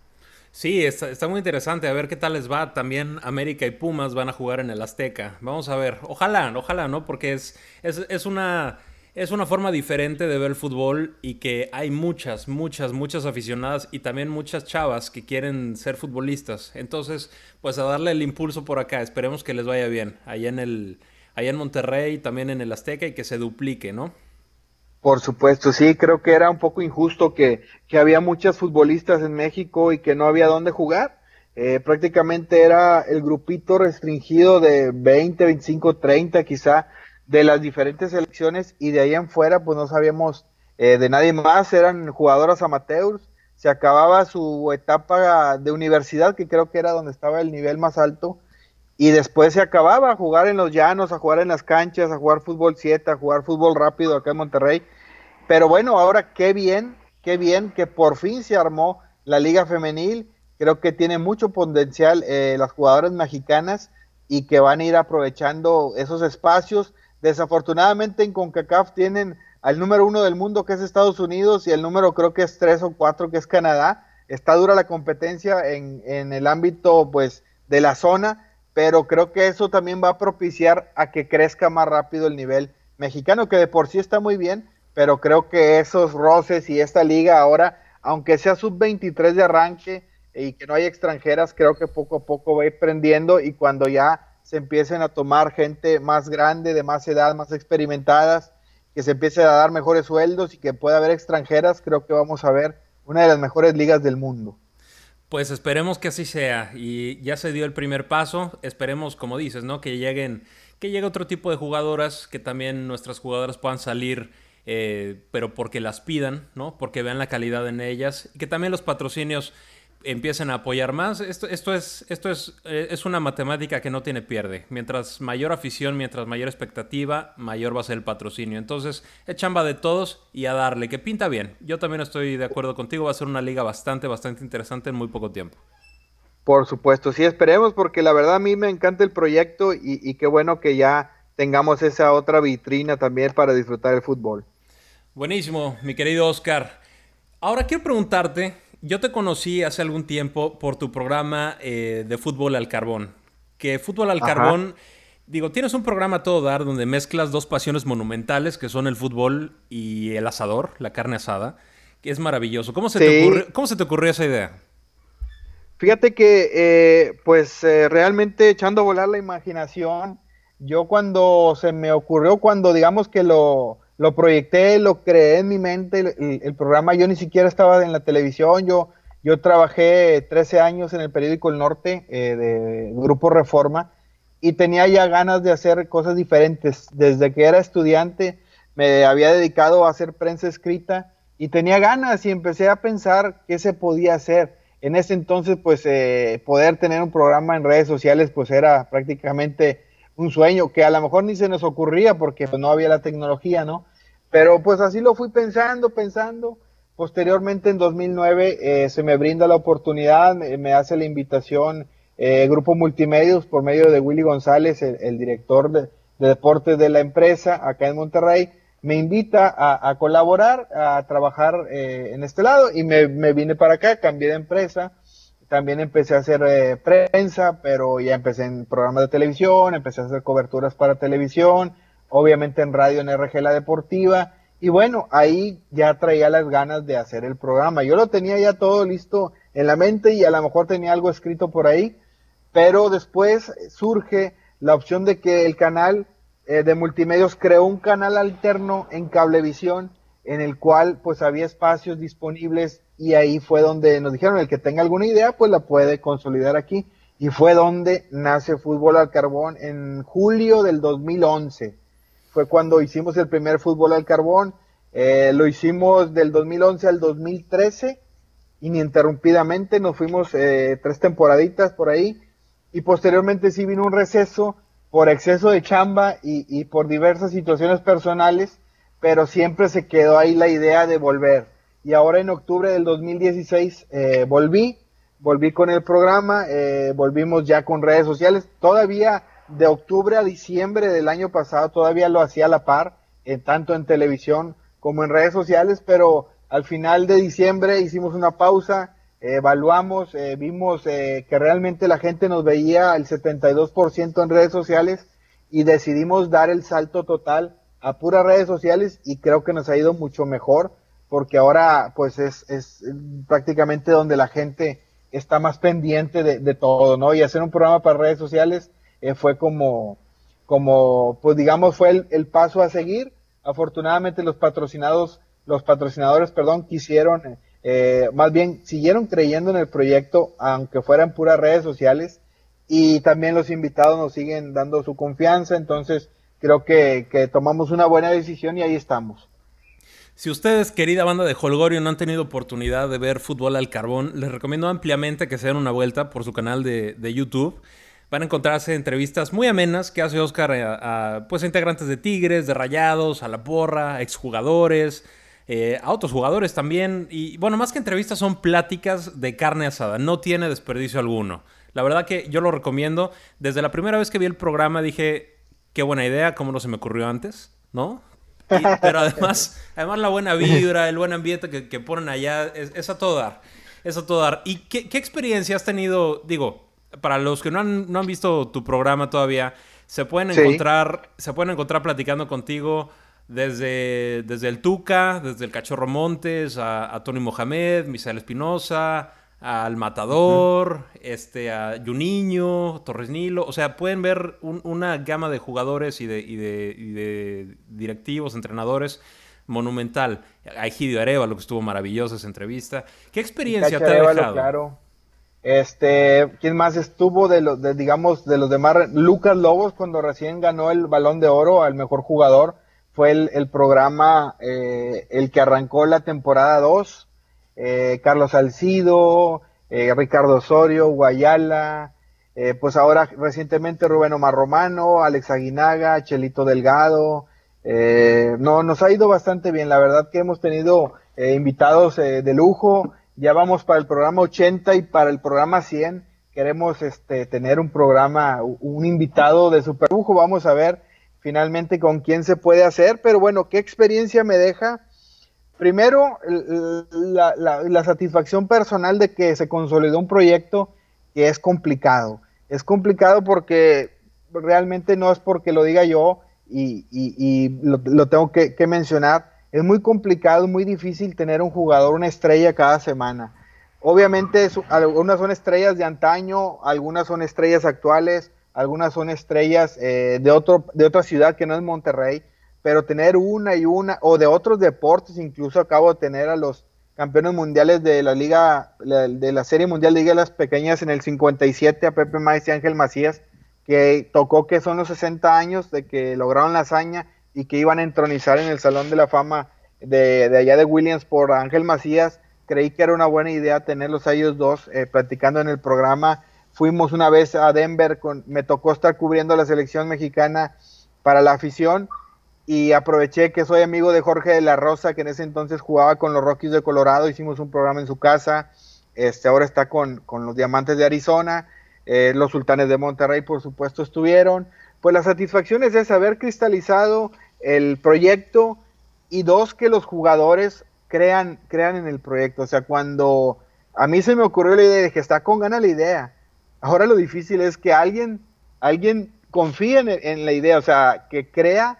Sí, está, muy interesante. A ver qué tal les va. También América y Pumas van a jugar en el Azteca. Vamos a ver. Ojalá, ojalá, ¿no? Porque es, es, es una es una forma diferente de ver el fútbol y que hay muchas, muchas, muchas aficionadas y también muchas chavas que quieren ser futbolistas. Entonces, pues a darle el impulso por acá. Esperemos que les vaya bien. Allá en el, allá en Monterrey, también en el Azteca y que se duplique, ¿no? Por supuesto, sí, creo que era un poco injusto que, que había muchas futbolistas en México y que no había dónde jugar. Eh, prácticamente era el grupito restringido de 20, 25, 30 quizá de las diferentes selecciones y de ahí en fuera pues no sabíamos eh, de nadie más, eran jugadoras amateurs, se acababa su etapa de universidad que creo que era donde estaba el nivel más alto y después se acababa a jugar en los llanos, a jugar en las canchas, a jugar fútbol 7, a jugar fútbol rápido acá en Monterrey. Pero bueno, ahora qué bien, qué bien que por fin se armó la liga femenil. Creo que tiene mucho potencial eh, las jugadoras mexicanas y que van a ir aprovechando esos espacios Desafortunadamente en CONCACAF tienen al número uno del mundo que es Estados Unidos y el número creo que es tres o cuatro que es Canadá. Está dura la competencia en, el ámbito pues de la zona, pero creo que eso también va a propiciar a que crezca más rápido el nivel mexicano, que de por sí está muy bien, pero creo que esos roces y esta liga ahora, aunque sea sub-23 de arranque y que no haya extranjeras, creo que poco a poco va a ir prendiendo y cuando ya se empiecen a tomar gente más grande, de más edad, más experimentadas, que se empiece a dar mejores sueldos y que pueda haber extranjeras, creo que vamos a ver una de las mejores ligas del mundo. Pues esperemos que así sea y ya se dio el primer paso, esperemos como dices, ¿no? Que lleguen, que llegue otro tipo de jugadoras, que también nuestras jugadoras puedan salir, eh, pero porque las pidan, ¿no? Porque vean la calidad en ellas y que también los patrocinios empiecen a apoyar más. Esto, esto, es, esto es, eh, es una matemática que no tiene pierde. Mientras mayor afición, mientras mayor expectativa, mayor va a ser el patrocinio. Entonces, es chamba de todos y a darle, que pinta bien. Yo también estoy de acuerdo contigo, va a ser una liga bastante, bastante interesante en muy poco tiempo. Por supuesto, sí esperemos, porque la verdad a mí me encanta el proyecto y, y qué bueno que ya tengamos esa otra vitrina también para disfrutar el fútbol. Buenísimo, mi querido Oscar. Ahora quiero preguntarte, yo te conocí hace algún tiempo por tu programa eh, de fútbol al carbón. Que fútbol al carbón, digo, tienes un programa a todo dar donde mezclas dos pasiones monumentales que son el fútbol y el asador, la carne asada, que es maravilloso. ¿Cómo se, te, ocurrió, ¿cómo se te ocurrió esa idea? Fíjate que, eh, pues eh, realmente echando a volar la imaginación, yo cuando se me ocurrió, cuando digamos que lo, lo proyecté, lo creé en mi mente, el, programa, yo ni siquiera estaba en la televisión, yo, yo trabajé 13 años en el periódico El Norte eh, de Grupo Reforma y tenía ya ganas de hacer cosas diferentes. Desde que era estudiante me había dedicado a hacer prensa escrita y tenía ganas y empecé a pensar qué se podía hacer. En ese entonces, pues eh, poder tener un programa en redes sociales, pues era prácticamente un sueño que a lo mejor ni se nos ocurría porque pues, no había la tecnología, ¿no? Pero pues así lo fui pensando, pensando. Posteriormente, en 2009, eh, se me brinda la oportunidad, me, hace la invitación eh, Grupo Multimedios por medio de Willy González, el, director de, deportes de la empresa acá en Monterrey, me invita a, colaborar, a trabajar eh, en este lado y me, me, vine para acá, cambié de empresa también empecé a hacer eh, prensa, pero ya empecé en programas de televisión, empecé a hacer coberturas para televisión, obviamente en radio en RG La Deportiva, y bueno, ahí ya traía las ganas de hacer el programa. Yo lo tenía ya todo listo en la mente y a lo mejor tenía algo escrito por ahí, pero después surge la opción de que el canal eh, de multimedios creó un canal alterno en Cablevisión en el cual pues había espacios disponibles y ahí fue donde nos dijeron el que tenga alguna idea pues la puede consolidar aquí y fue donde nace Fútbol al Carbón en julio del 2011. Fue cuando hicimos el primer Fútbol al Carbón, eh, lo hicimos del 2011 al 2013 ininterrumpidamente, nos fuimos eh, tres temporaditas por ahí. Y posteriormente sí vino un receso por exceso de chamba y, y por diversas situaciones personales, pero siempre se quedó ahí la idea de volver. Y ahora en octubre del 2016 eh, volví, volví con el programa, eh, volvimos ya con redes sociales. Todavía de octubre a diciembre del año pasado todavía lo hacía a la par, eh, tanto en televisión como en redes sociales, pero al final de diciembre hicimos una pausa, evaluamos, eh, vimos eh, que realmente la gente nos veía el 72% en redes sociales y decidimos dar el salto total a puras redes sociales y creo que nos ha ido mucho mejor porque ahora pues es, es prácticamente donde la gente está más pendiente de, todo, ¿no? Y hacer un programa para redes sociales eh, fue como, como, pues digamos, fue el, el, paso a seguir. Afortunadamente los patrocinados, los patrocinadores, perdón, quisieron eh, más bien siguieron creyendo en el proyecto, aunque fueran puras redes sociales, y también los invitados nos siguen dando su confianza, entonces creo que, tomamos una buena decisión y ahí estamos. Si ustedes, querida banda de Holgorio, no han tenido oportunidad de ver Fútbol al Carbón, les recomiendo ampliamente que se den una vuelta por su canal de, YouTube. Van a encontrarse entrevistas muy amenas que hace Oscar a, pues, a integrantes de Tigres, de Rayados, a la porra, exjugadores, eh, a otros jugadores también. Y bueno, más que entrevistas son pláticas de carne asada, no tiene desperdicio alguno. La verdad que yo lo recomiendo. Desde la primera vez que vi el programa dije, qué buena idea, cómo no se me ocurrió antes, ¿no? pero además, además la buena vibra, el buen ambiente que, ponen allá, es, a todo dar. Es a todo dar. ¿Y qué, experiencia has tenido? Digo, para los que no han, no han visto tu programa todavía, se pueden encontrar, se pueden encontrar platicando contigo desde, desde el Tuca, desde el Cachorro Montes, a, Tony Mohamed, Misael Espinosa, al Matador, este, a Juninho, Torres Nilo. O sea, pueden ver una gama de jugadores y de, y de, directivos, entrenadores monumental. A Egidio Arevalo, que estuvo maravillosa esa entrevista. ¿Qué experiencia te ha dejado? Claro. Este, ¿quién más estuvo de los, de, digamos, de los demás? Lucas Lobos, cuando recién ganó el Balón de Oro al mejor jugador fue el, programa eh, el que arrancó la temporada 2. Eh, Carlos Salcido, eh, Ricardo Osorio, Guayala, pues ahora recientemente Rubén Omar Romano, Alex Aguinaga, Chelito Delgado. no, nos ha ido bastante bien. La verdad que hemos tenido invitados de lujo. Ya vamos para el programa 80 y para el programa 100 queremos este, tener un programa, un invitado de super lujo. Vamos a ver finalmente con quién se puede hacer, pero bueno, ¿qué experiencia me deja? Primero, la, satisfacción personal de que se consolidó un proyecto que es complicado. Es complicado porque realmente no es porque lo diga yo y, lo, tengo que, mencionar. Es muy complicado, muy difícil tener un jugador, una estrella cada semana. Obviamente algunas son estrellas de antaño, algunas son estrellas actuales, algunas son estrellas eh, de, otro, de otra ciudad que no es Monterrey, pero tener una y una, o de otros deportes, incluso acabo de tener a los campeones mundiales de la liga, de la serie mundial de Liga las Pequeñas en el 57, a Pepe Maíz y Ángel Macías, que tocó que son los 60 años de que lograron la hazaña y que iban a entronizar en el Salón de la Fama de, allá de Williams por Ángel Macías. Creí que era una buena idea tenerlos a ellos dos eh, platicando en el programa Fuimos una vez a Denver, con, me tocó estar cubriendo la selección mexicana para la afición y aproveché que soy amigo de Jorge de la Rosa, que en ese entonces jugaba con los Rockies de Colorado, hicimos un programa en su casa, este, ahora está con, los Diamantes de Arizona, eh, los Sultanes de Monterrey por supuesto estuvieron, pues la satisfacción es esa, haber cristalizado el proyecto y dos, que los jugadores crean, crean en el proyecto, o sea, cuando a mí se me ocurrió la idea de que está con gana la idea, Ahora lo difícil es que alguien, alguien confíe en, la idea, o sea, que crea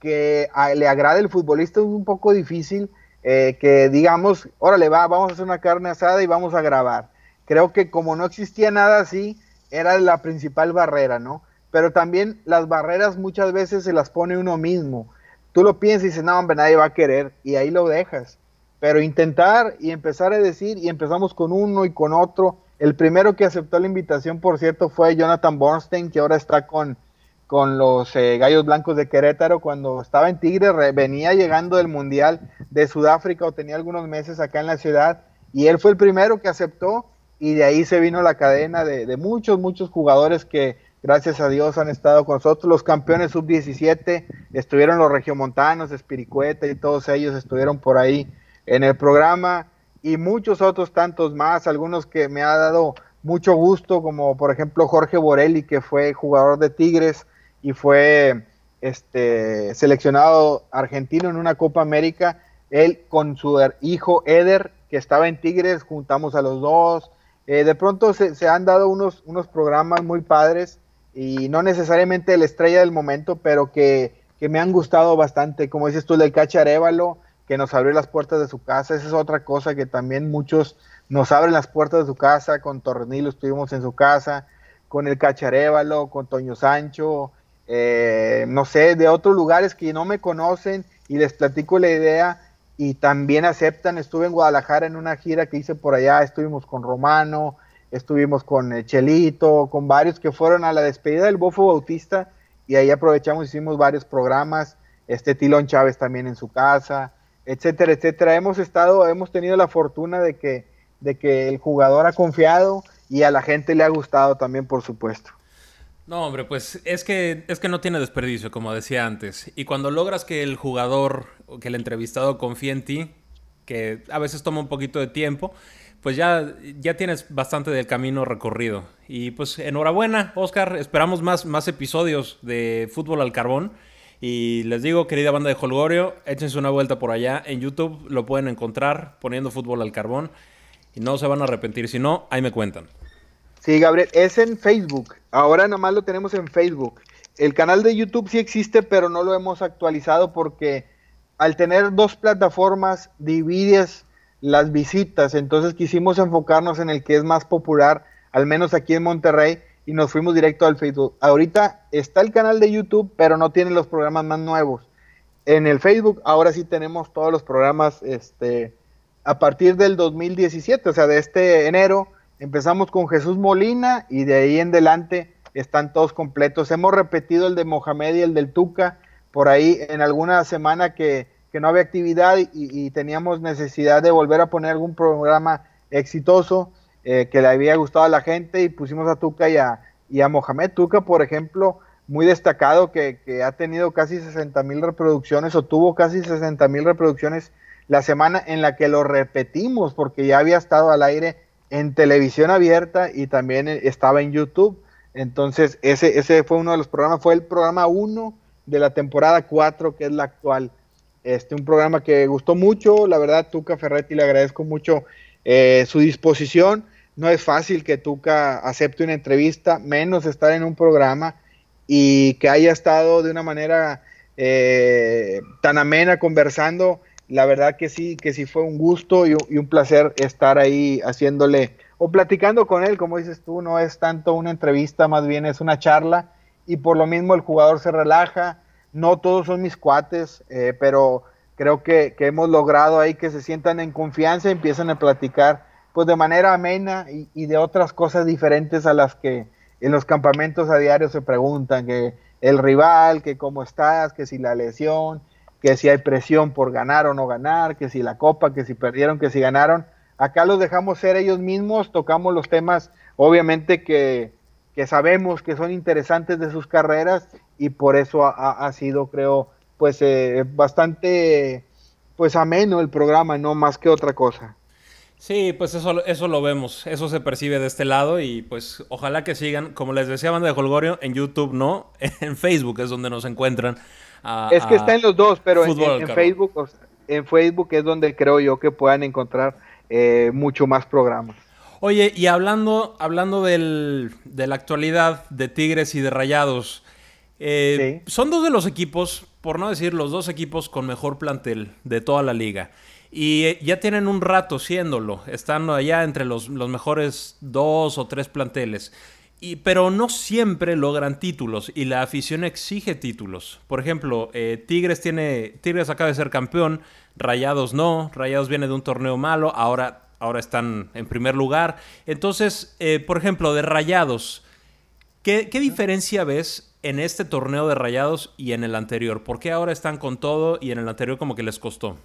que le agrade el futbolista es un poco difícil eh, que digamos, órale, va, vamos a hacer una carne asada y vamos a grabar. Creo que como no existía nada así, era la principal barrera, ¿no? pero también las barreras muchas veces se las pone uno mismo. Tú lo piensas y dices, no, hombre, nadie va a querer, y ahí lo dejas. Pero intentar y empezar a decir, y empezamos con uno y con otro. El primero que aceptó la invitación, por cierto, fue Jonathan Bornstein, que ahora está con, con los eh, Gallos Blancos de Querétaro. Cuando estaba en Tigre, venía llegando del Mundial de Sudáfrica o tenía algunos meses acá en la ciudad, y él fue el primero que aceptó, y de ahí se vino la cadena de, de muchos, muchos jugadores que gracias a Dios han estado con nosotros. Los campeones sub-17 estuvieron los regiomontanos, Espiricueta y todos ellos estuvieron por ahí en el programa y muchos otros tantos más, algunos que me ha dado mucho gusto, como por ejemplo Jorge Borelli, que fue jugador de Tigres y fue este, seleccionado argentino en una Copa América. Él con su hijo Eder, que estaba en Tigres, juntamos a los dos. Eh, de pronto se, se, han dado unos, unos programas muy padres y no necesariamente la estrella del momento, pero que, me han gustado bastante, como dices tú, el del Cacharévalo, que nos abrió las puertas de su casa, esa es otra cosa que también muchos nos abren las puertas de su casa, con Tornillo estuvimos en su casa, con el Cacharévalo, con Toño Sancho, eh, no sé, de otros lugares que no me conocen y les platico la idea y también aceptan, estuve en Guadalajara en una gira que hice por allá, estuvimos con Romano, estuvimos con eh, Chelito, con varios que fueron a la despedida del Bofo Bautista y ahí aprovechamos, hicimos varios programas, este Tilón Chávez también en su casa, etcétera, etcétera. Hemos estado, hemos tenido la fortuna de que, de que el jugador ha confiado y a la gente le ha gustado también, por supuesto. No, hombre, pues es que, es que no tiene desperdicio, como decía antes. Y cuando logras que el jugador, o que el entrevistado confíe en ti, que a veces toma un poquito de tiempo, pues ya, ya tienes bastante del camino recorrido. Y pues enhorabuena, Oscar. Esperamos más, más episodios de Fútbol al Carbón. Y les digo, querida banda de Holgorio, échense una vuelta por allá. En YouTube lo pueden encontrar poniendo Fútbol al Carbón. Y no se van a arrepentir. Si no, ahí me cuentan. Sí, Gabriel, es en Facebook. Ahora nomás lo tenemos en Facebook. El canal de YouTube sí existe, pero no lo hemos actualizado porque al tener dos plataformas divides las visitas, entonces quisimos enfocarnos en el que es más popular, al menos aquí en Monterrey, y nos fuimos directo al Facebook. Ahorita está el canal de YouTube, pero no tiene los programas más nuevos. En el Facebook ahora sí tenemos todos los programas este, a partir del 2017, o sea, de este enero, empezamos con Jesús Molina y de ahí en adelante están todos completos. Hemos repetido el de Mohamed y el del Tuca, por ahí en alguna semana que que no había actividad y, teníamos necesidad de volver a poner algún programa exitoso eh, que le había gustado a la gente y pusimos a Tuca y a, y a Mohamed Tuca, por ejemplo, muy destacado que, ha tenido casi 60 mil reproducciones o tuvo casi 60 mil reproducciones la semana en la que lo repetimos porque ya había estado al aire en televisión abierta y también estaba en YouTube. Entonces, ese, ese fue uno de los programas, fue el programa 1 de la temporada 4, que es la actual. Este, un programa que gustó mucho, la verdad, Tuca Ferretti le agradezco mucho eh, su disposición. No es fácil que Tuca acepte una entrevista, menos estar en un programa y que haya estado de una manera eh, tan amena conversando. La verdad que sí, que sí fue un gusto y, y, un placer estar ahí haciéndole o platicando con él, como dices tú, no es tanto una entrevista, más bien es una charla y por lo mismo el jugador se relaja, no todos son mis cuates, eh, pero creo que, hemos logrado ahí que se sientan en confianza y empiezan a platicar pues de manera amena y, de otras cosas diferentes a las que en los campamentos a diario se preguntan, que el rival, que cómo estás, que si la lesión, que si hay presión por ganar o no ganar, que si la copa, que si perdieron, que si ganaron. Acá los dejamos ser ellos mismos, tocamos los temas, obviamente que, que sabemos que son interesantes de sus carreras y por eso ha, sido, creo, pues eh, bastante pues ameno el programa, no más que otra cosa. Sí, pues eso, eso lo vemos, eso se percibe de este lado y pues ojalá que sigan, como les decía Banda de Holgorio, en YouTube no, en Facebook es donde nos encuentran. Es que está en los dos, pero en, Facebook, en Facebook es donde creo yo que puedan encontrar eh, mucho más programas. Oye, y hablando, hablando del, de la actualidad de Tigres y de Rayados, eh, son dos de los equipos, por no decir los dos equipos con mejor plantel de toda la liga. Y eh, ya tienen un rato siéndolo, estando allá entre los, mejores dos o tres planteles. Pero no siempre logran títulos y la afición exige títulos. Por ejemplo, eh, Tigres tiene. Tigres acaba de ser campeón, Rayados no. Rayados viene de un torneo malo, ahora, ahora están en primer lugar. Entonces, eh, por ejemplo, de Rayados, ¿qué, ¿qué diferencia ves en este torneo de Rayados y en el anterior? ¿Por qué ahora están con todo y en el anterior como que les costó?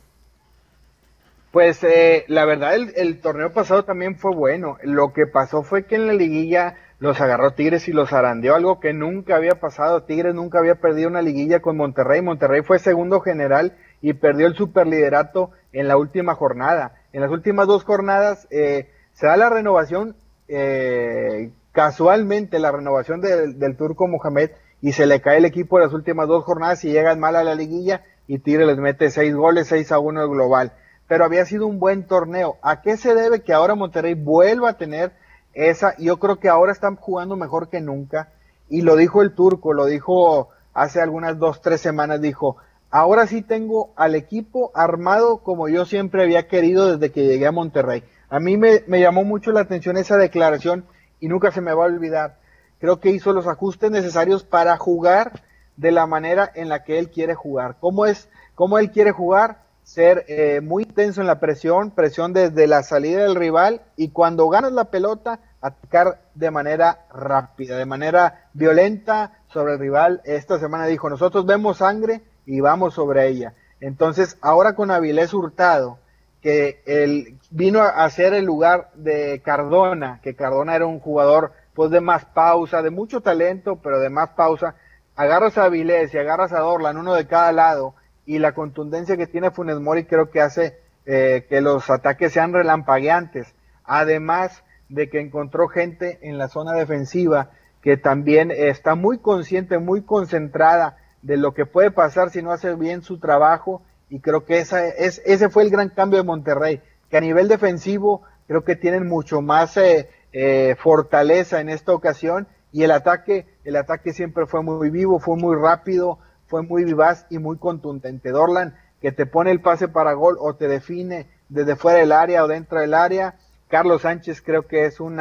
Pues eh, la verdad el, torneo pasado también fue bueno. Lo que pasó fue que en la liguilla los agarró Tigres y los arandeó, algo que nunca había pasado. Tigres nunca había perdido una liguilla con Monterrey. Monterrey fue segundo general y perdió el superliderato en la última jornada. En las últimas dos jornadas eh, se da la renovación, eh, casualmente la renovación del turco Mohamed y se le cae el equipo de las últimas dos jornadas y llegan mal a la liguilla y Tigres les mete seis goles, seis a uno el global pero había sido un buen torneo. ¿A qué se debe que ahora Monterrey vuelva a tener esa? Yo creo que ahora están jugando mejor que nunca. Y lo dijo el turco, lo dijo hace algunas dos, tres semanas, dijo, ahora sí tengo al equipo armado como yo siempre había querido desde que llegué a Monterrey. A mí me, me llamó mucho la atención esa declaración y nunca se me va a olvidar. Creo que hizo los ajustes necesarios para jugar de la manera en la que él quiere jugar. ¿Cómo es? ¿Cómo él quiere jugar? Ser eh, muy intenso en la presión, presión desde la salida del rival y cuando ganas la pelota, atacar de manera rápida, de manera violenta sobre el rival. Esta semana dijo, nosotros vemos sangre y vamos sobre ella. Entonces, ahora con Avilés Hurtado, que él vino a ser el lugar de Cardona, que Cardona era un jugador pues de más pausa, de mucho talento, pero de más pausa, agarras a Avilés y agarras a Dorlan, uno de cada lado, y la contundencia que tiene Funes Mori creo que hace eh, que los ataques sean relampagueantes. Además de que encontró gente en la zona defensiva que también está muy consciente, muy concentrada de lo que puede pasar si no hace bien su trabajo y creo que esa es, ese fue el gran cambio de Monterrey, que a nivel defensivo creo que tienen mucho más eh, eh, fortaleza en esta ocasión y el ataque, el ataque siempre fue muy vivo, fue muy rápido, fue muy vivaz y muy contundente. Dorlan, que te pone el pase para gol o te define desde fuera del área o dentro del área. Carlos Sánchez creo que es un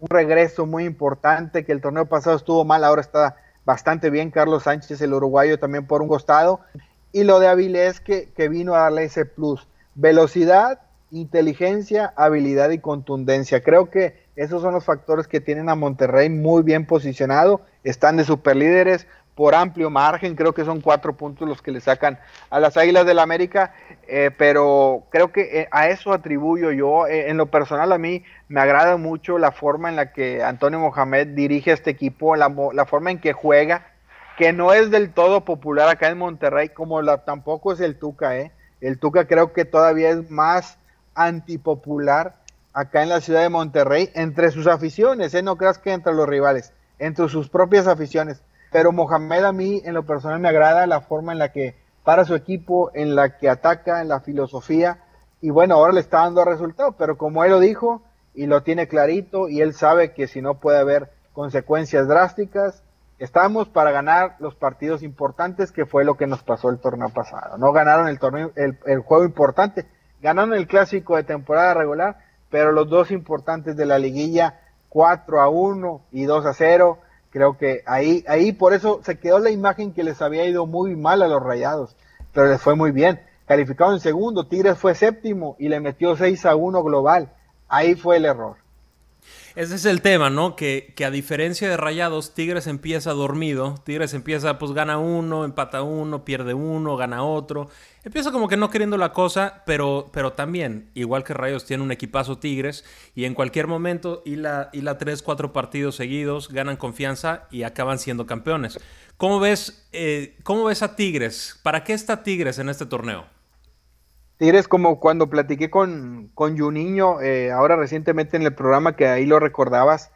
regreso muy importante, que el torneo pasado estuvo mal, ahora está bastante bien Carlos Sánchez, el uruguayo también por un costado. Y lo de Avilés que, que vino a darle ese plus. Velocidad, inteligencia, habilidad y contundencia. Creo que esos son los factores que tienen a Monterrey muy bien posicionado. Están de superlíderes, por amplio margen, creo que son cuatro puntos los que le sacan a las Águilas del la América, eh, pero creo que eh, a eso atribuyo yo, eh, en lo personal a mí me agrada mucho la forma en la que Antonio Mohamed dirige este equipo, la, la forma en que juega, que no es del todo popular acá en Monterrey, como la, tampoco es el Tuca, ¿eh? El Tuca creo que todavía es más antipopular acá en la ciudad de Monterrey, entre sus aficiones, ¿eh? No creas que entre los rivales, entre sus propias aficiones pero Mohamed a mí en lo personal me agrada la forma en la que para su equipo, en la que ataca, en la filosofía, y bueno, ahora le está dando resultados, pero como él lo dijo y lo tiene clarito y él sabe que si no puede haber consecuencias drásticas, estamos para ganar los partidos importantes, que fue lo que nos pasó el torneo pasado. No ganaron el torneo, el, el juego importante, ganaron el clásico de temporada regular, pero los dos importantes de la liguilla, 4 a 1 y 2 a 0, Creo que ahí, ahí por eso se quedó la imagen que les había ido muy mal a los rayados, pero les fue muy bien. Calificado en segundo, Tigres fue séptimo y le metió 6 a 1 global. Ahí fue el error. Ese es el tema, ¿no? Que, que, a diferencia de Rayados, Tigres empieza dormido. Tigres empieza, pues gana uno, empata uno, pierde uno, gana otro. Empieza como que no queriendo la cosa, pero, pero también, igual que Rayos, tiene un equipazo Tigres y en cualquier momento, y la, tres, cuatro partidos seguidos, ganan confianza y acaban siendo campeones. ¿Cómo ves, eh, ¿Cómo ves a Tigres? ¿Para qué está Tigres en este torneo? Tigres, como cuando platiqué con, con Juninho, eh, ahora recientemente en el programa que ahí lo recordabas,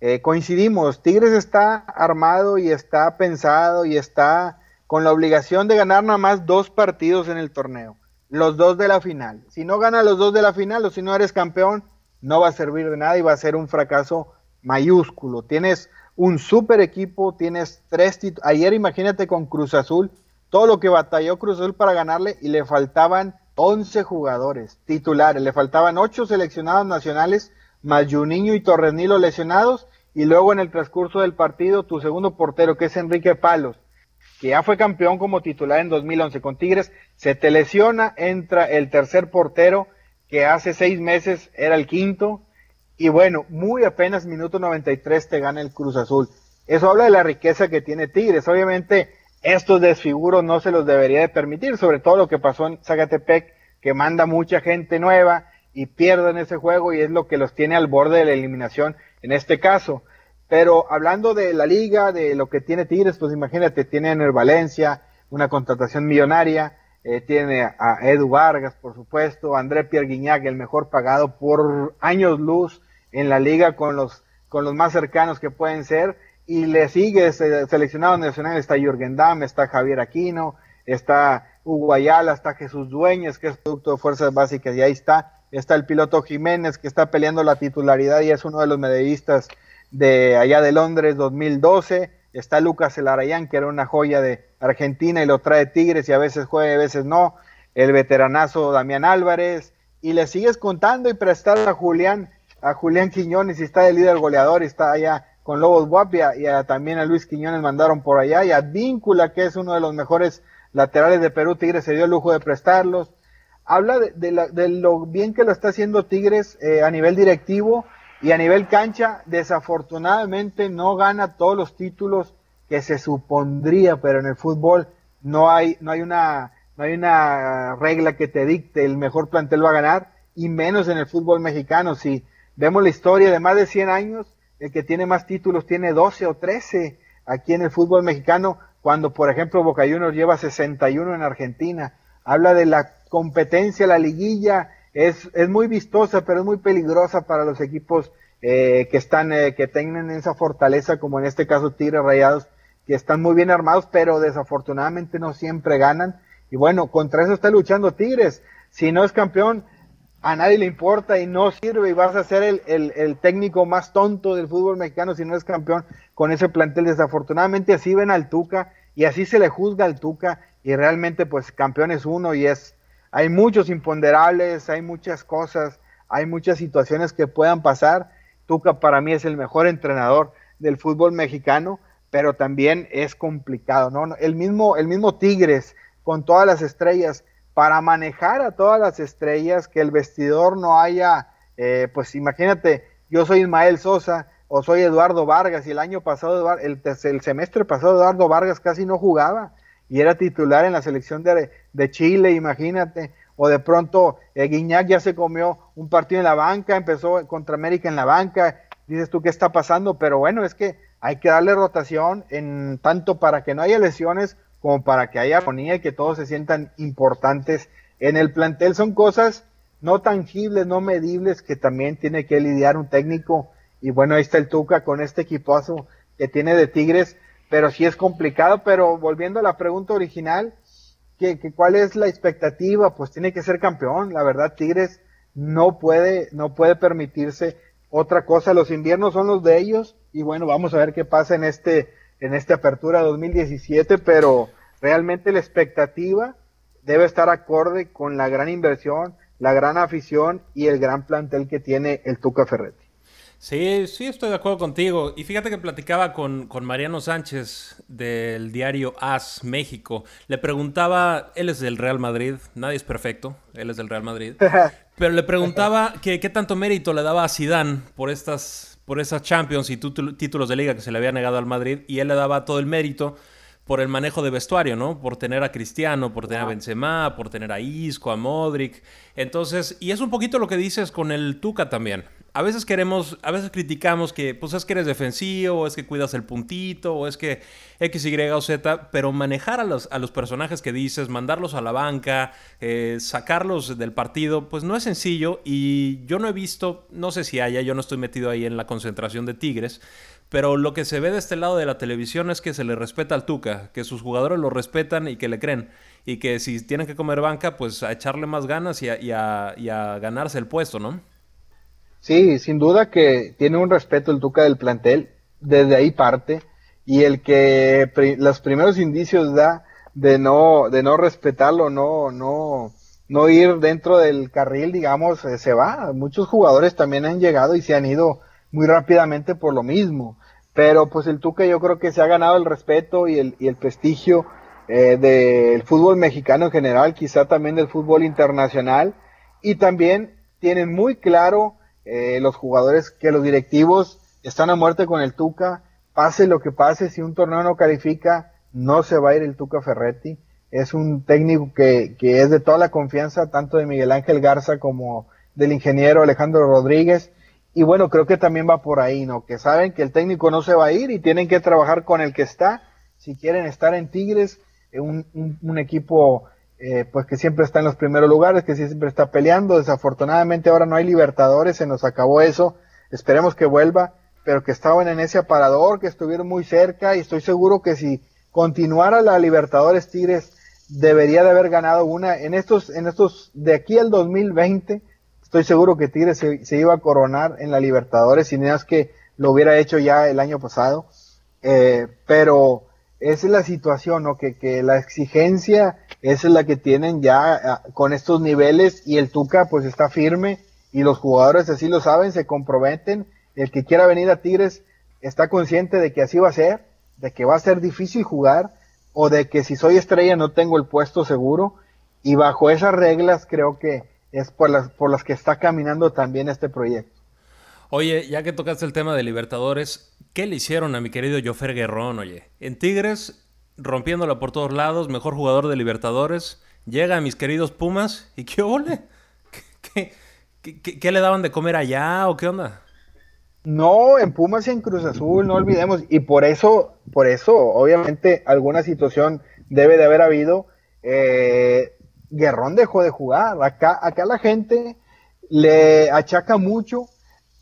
eh, coincidimos, Tigres está armado y está pensado y está con la obligación de ganar nada más dos partidos en el torneo, los dos de la final. Si no gana los dos de la final o si no eres campeón, no va a servir de nada y va a ser un fracaso mayúsculo. Tienes un super equipo, tienes tres títulos. Ayer imagínate con Cruz Azul, todo lo que batalló Cruz Azul para ganarle y le faltaban 11 jugadores titulares, le faltaban 8 seleccionados nacionales, más Juninho y Torrenilo lesionados, y luego en el transcurso del partido tu segundo portero, que es Enrique Palos, que ya fue campeón como titular en 2011 con Tigres, se te lesiona, entra el tercer portero, que hace seis meses era el quinto, y bueno, muy apenas minuto 93 te gana el Cruz Azul. Eso habla de la riqueza que tiene Tigres. Obviamente, estos desfiguros no se los debería de permitir, sobre todo lo que pasó en Zacatepec, que manda mucha gente nueva y pierden ese juego y es lo que los tiene al borde de la eliminación en este caso. Pero hablando de la liga, de lo que tiene Tigres, pues imagínate, tiene en el Valencia una contratación millonaria, eh, tiene a Edu Vargas, por supuesto, André Pierre Guignac, el mejor pagado por años luz en la liga con los, con los más cercanos que pueden ser, y le sigue seleccionado nacional, está Jürgen Damm, está Javier Aquino, está Hugo Ayala, está Jesús Dueñas, que es producto de fuerzas básicas, y ahí está, está el piloto Jiménez, que está peleando la titularidad y es uno de los medallistas de allá de Londres 2012. Está Lucas Elarayán, que era una joya de Argentina y lo trae Tigres y a veces juega y a veces no. El veteranazo Damián Álvarez. Y le sigues contando y prestar a Julián, a Julián Quiñones y está de líder goleador y está allá con Lobos Guapia y también a Luis Quiñones mandaron por allá y a Víncula, que es uno de los mejores laterales de Perú. Tigres se dio el lujo de prestarlos. Habla de, lo bien que lo está haciendo Tigres eh, a nivel directivo y a nivel cancha, desafortunadamente no gana todos los títulos que se supondría, pero en el fútbol no hay, no hay una, no hay una regla que te dicte el mejor plantel va a ganar, y menos en el fútbol mexicano. Si vemos la historia de más de 100 años, el que tiene más títulos tiene 12 o 13 aquí en el fútbol mexicano, cuando por ejemplo Boca Juniors lleva 61 en Argentina. Habla de la competencia, la liguilla, es, es muy vistosa, pero es muy peligrosa para los equipos eh, que están, eh, que tengan esa fortaleza, como en este caso Tigres Rayados, que están muy bien armados, pero desafortunadamente no siempre ganan. Y bueno, contra eso está luchando Tigres. Si no es campeón, a nadie le importa y no sirve y vas a ser el, el, el, técnico más tonto del fútbol mexicano si no es campeón con ese plantel. Desafortunadamente así ven al Tuca y así se le juzga al Tuca y realmente pues campeón es uno y es hay muchos imponderables, hay muchas cosas, hay muchas situaciones que puedan pasar. Tuca para mí es el mejor entrenador del fútbol mexicano, pero también es complicado, ¿no? El mismo, el mismo Tigres, con todas las estrellas, para manejar a todas las estrellas, que el vestidor no haya, eh, pues imagínate, yo soy Ismael Sosa o soy Eduardo Vargas y el año pasado, el, el semestre pasado Eduardo Vargas casi no jugaba y era titular en la selección de, de Chile, imagínate, o de pronto eh, Guiñac ya se comió un partido en la banca, empezó contra América en la banca, dices tú qué está pasando, pero bueno, es que hay que darle rotación en tanto para que no haya lesiones como para que haya armonía y que todos se sientan importantes en el plantel. Son cosas no tangibles, no medibles que también tiene que lidiar un técnico. Y bueno, ahí está el Tuca con este equipazo que tiene de Tigres pero sí es complicado, pero volviendo a la pregunta original, que, cuál es la expectativa, pues tiene que ser campeón, la verdad Tigres no puede, no puede permitirse otra cosa, los inviernos son los de ellos, y bueno, vamos a ver qué pasa en este, en esta apertura 2017, pero realmente la expectativa debe estar acorde con la gran inversión, la gran afición y el gran plantel que tiene el Tuca Ferretti. Sí, sí, estoy de acuerdo contigo. Y fíjate que platicaba con, con, Mariano Sánchez del diario AS México. Le preguntaba, él es del Real Madrid, nadie es perfecto, él es del Real Madrid. Pero le preguntaba que, qué tanto mérito le daba a Zidane por estas, por esas Champions y títulos de liga que se le había negado al Madrid. Y él le daba todo el mérito por el manejo de vestuario, ¿no? Por tener a Cristiano, por tener a Benzema, por tener a Isco, a Modric. Entonces, y es un poquito lo que dices con el Tuca también a veces queremos, a veces criticamos que, pues es que eres defensivo, o es que cuidas el puntito, o es que X, Y o Z, pero manejar a los, a los personajes que dices, mandarlos a la banca, eh, sacarlos del partido, pues no es sencillo y yo no he visto, no sé si haya, yo no estoy metido ahí en la concentración de Tigres, pero lo que se ve de este lado de la televisión es que se le respeta al Tuca, que sus jugadores lo respetan y que le creen, y que si tienen que comer banca, pues a echarle más ganas y y a, y a ganarse el puesto, ¿no? Sí, sin duda que tiene un respeto el Tuca del plantel, desde ahí parte, y el que los primeros indicios da de no, de no respetarlo, no, no, no ir dentro del carril, digamos, eh, se va. Muchos jugadores también han llegado y se han ido muy rápidamente por lo mismo. Pero pues el Tuca yo creo que se ha ganado el respeto y el, y el prestigio eh, del fútbol mexicano en general, quizá también del fútbol internacional. Y también tienen muy claro eh, los jugadores que los directivos están a muerte con el Tuca. Pase lo que pase, si un torneo no califica, no se va a ir el Tuca Ferretti. Es un técnico que, que es de toda la confianza, tanto de Miguel Ángel Garza como del ingeniero Alejandro Rodríguez. Y bueno, creo que también va por ahí, ¿no? Que saben que el técnico no se va a ir y tienen que trabajar con el que está. Si quieren estar en Tigres, un, un, equipo eh, pues que siempre está en los primeros lugares, que siempre está peleando. Desafortunadamente ahora no hay Libertadores, se nos acabó eso. Esperemos que vuelva, pero que estaban en ese aparador, que estuvieron muy cerca y estoy seguro que si continuara la Libertadores Tigres debería de haber ganado una en estos en estos de aquí al 2020 estoy seguro que Tigres se, iba a coronar en la Libertadores, si no es que lo hubiera hecho ya el año pasado. Eh, pero esa es la situación, ¿no? Que, que la exigencia esa es la que tienen ya ah, con estos niveles y el Tuca pues está firme y los jugadores así lo saben, se comprometen. El que quiera venir a Tigres está consciente de que así va a ser, de que va a ser difícil jugar o de que si soy estrella no tengo el puesto seguro y bajo esas reglas creo que es por las, por las que está caminando también este proyecto. Oye, ya que tocaste el tema de Libertadores, ¿qué le hicieron a mi querido Jofer Guerrón, oye? En Tigres, rompiéndola por todos lados, mejor jugador de Libertadores, llega a mis queridos Pumas, ¿y qué ole? ¿Qué, qué, le daban de comer allá o qué onda? No, en Pumas y en Cruz Azul, no olvidemos, y por eso, por eso, obviamente, alguna situación debe de haber habido. Eh, Guerrón dejó de jugar. Acá, acá la gente le achaca mucho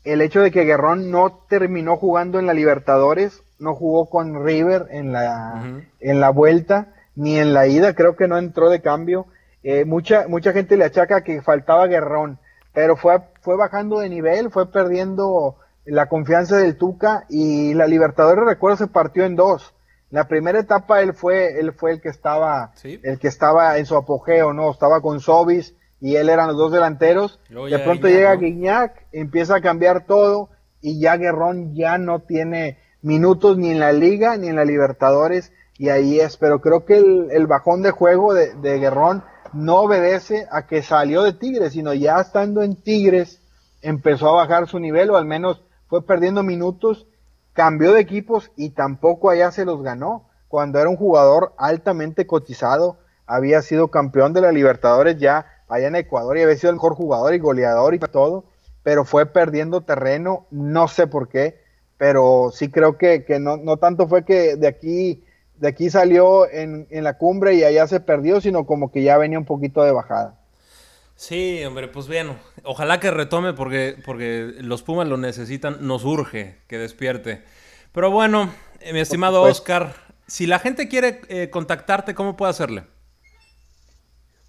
el hecho de que Guerrón no terminó jugando en la Libertadores, no jugó con River en la, en la vuelta, ni en la ida, creo que no entró de cambio. Eh, mucha, mucha gente le achaca que faltaba Guerrón, pero fue, fue bajando de nivel, fue perdiendo la confianza del Tuca y la Libertadores, recuerdo, se partió en dos. La primera etapa él fue, él fue el que estaba, el que estaba en su apogeo, ¿no? Estaba con Sobis y él eran los dos delanteros. de pronto llega Guiñac, empieza a cambiar todo y ya Guerrón ya no tiene minutos ni en la liga ni en la Libertadores y ahí es, pero creo que el, bajón de juego de, de, Guerrón no obedece a que salió de Tigres, sino ya estando en Tigres empezó a bajar su nivel o al menos fue perdiendo minutos cambió de equipos y tampoco allá se los ganó. Cuando era un jugador altamente cotizado, había sido campeón de la Libertadores ya allá en Ecuador y había sido el mejor jugador y goleador y todo, pero fue perdiendo terreno, no sé por qué, pero sí creo que, que no, no tanto fue que de aquí, de aquí salió en, en la cumbre y allá se perdió, sino como que ya venía un poquito de bajada. Sí, hombre, pues bien, ojalá que retome porque, porque los Pumas lo necesitan, nos urge que despierte. Pero bueno, mi estimado Oscar, si la gente quiere eh, contactarte, ¿cómo puede hacerle?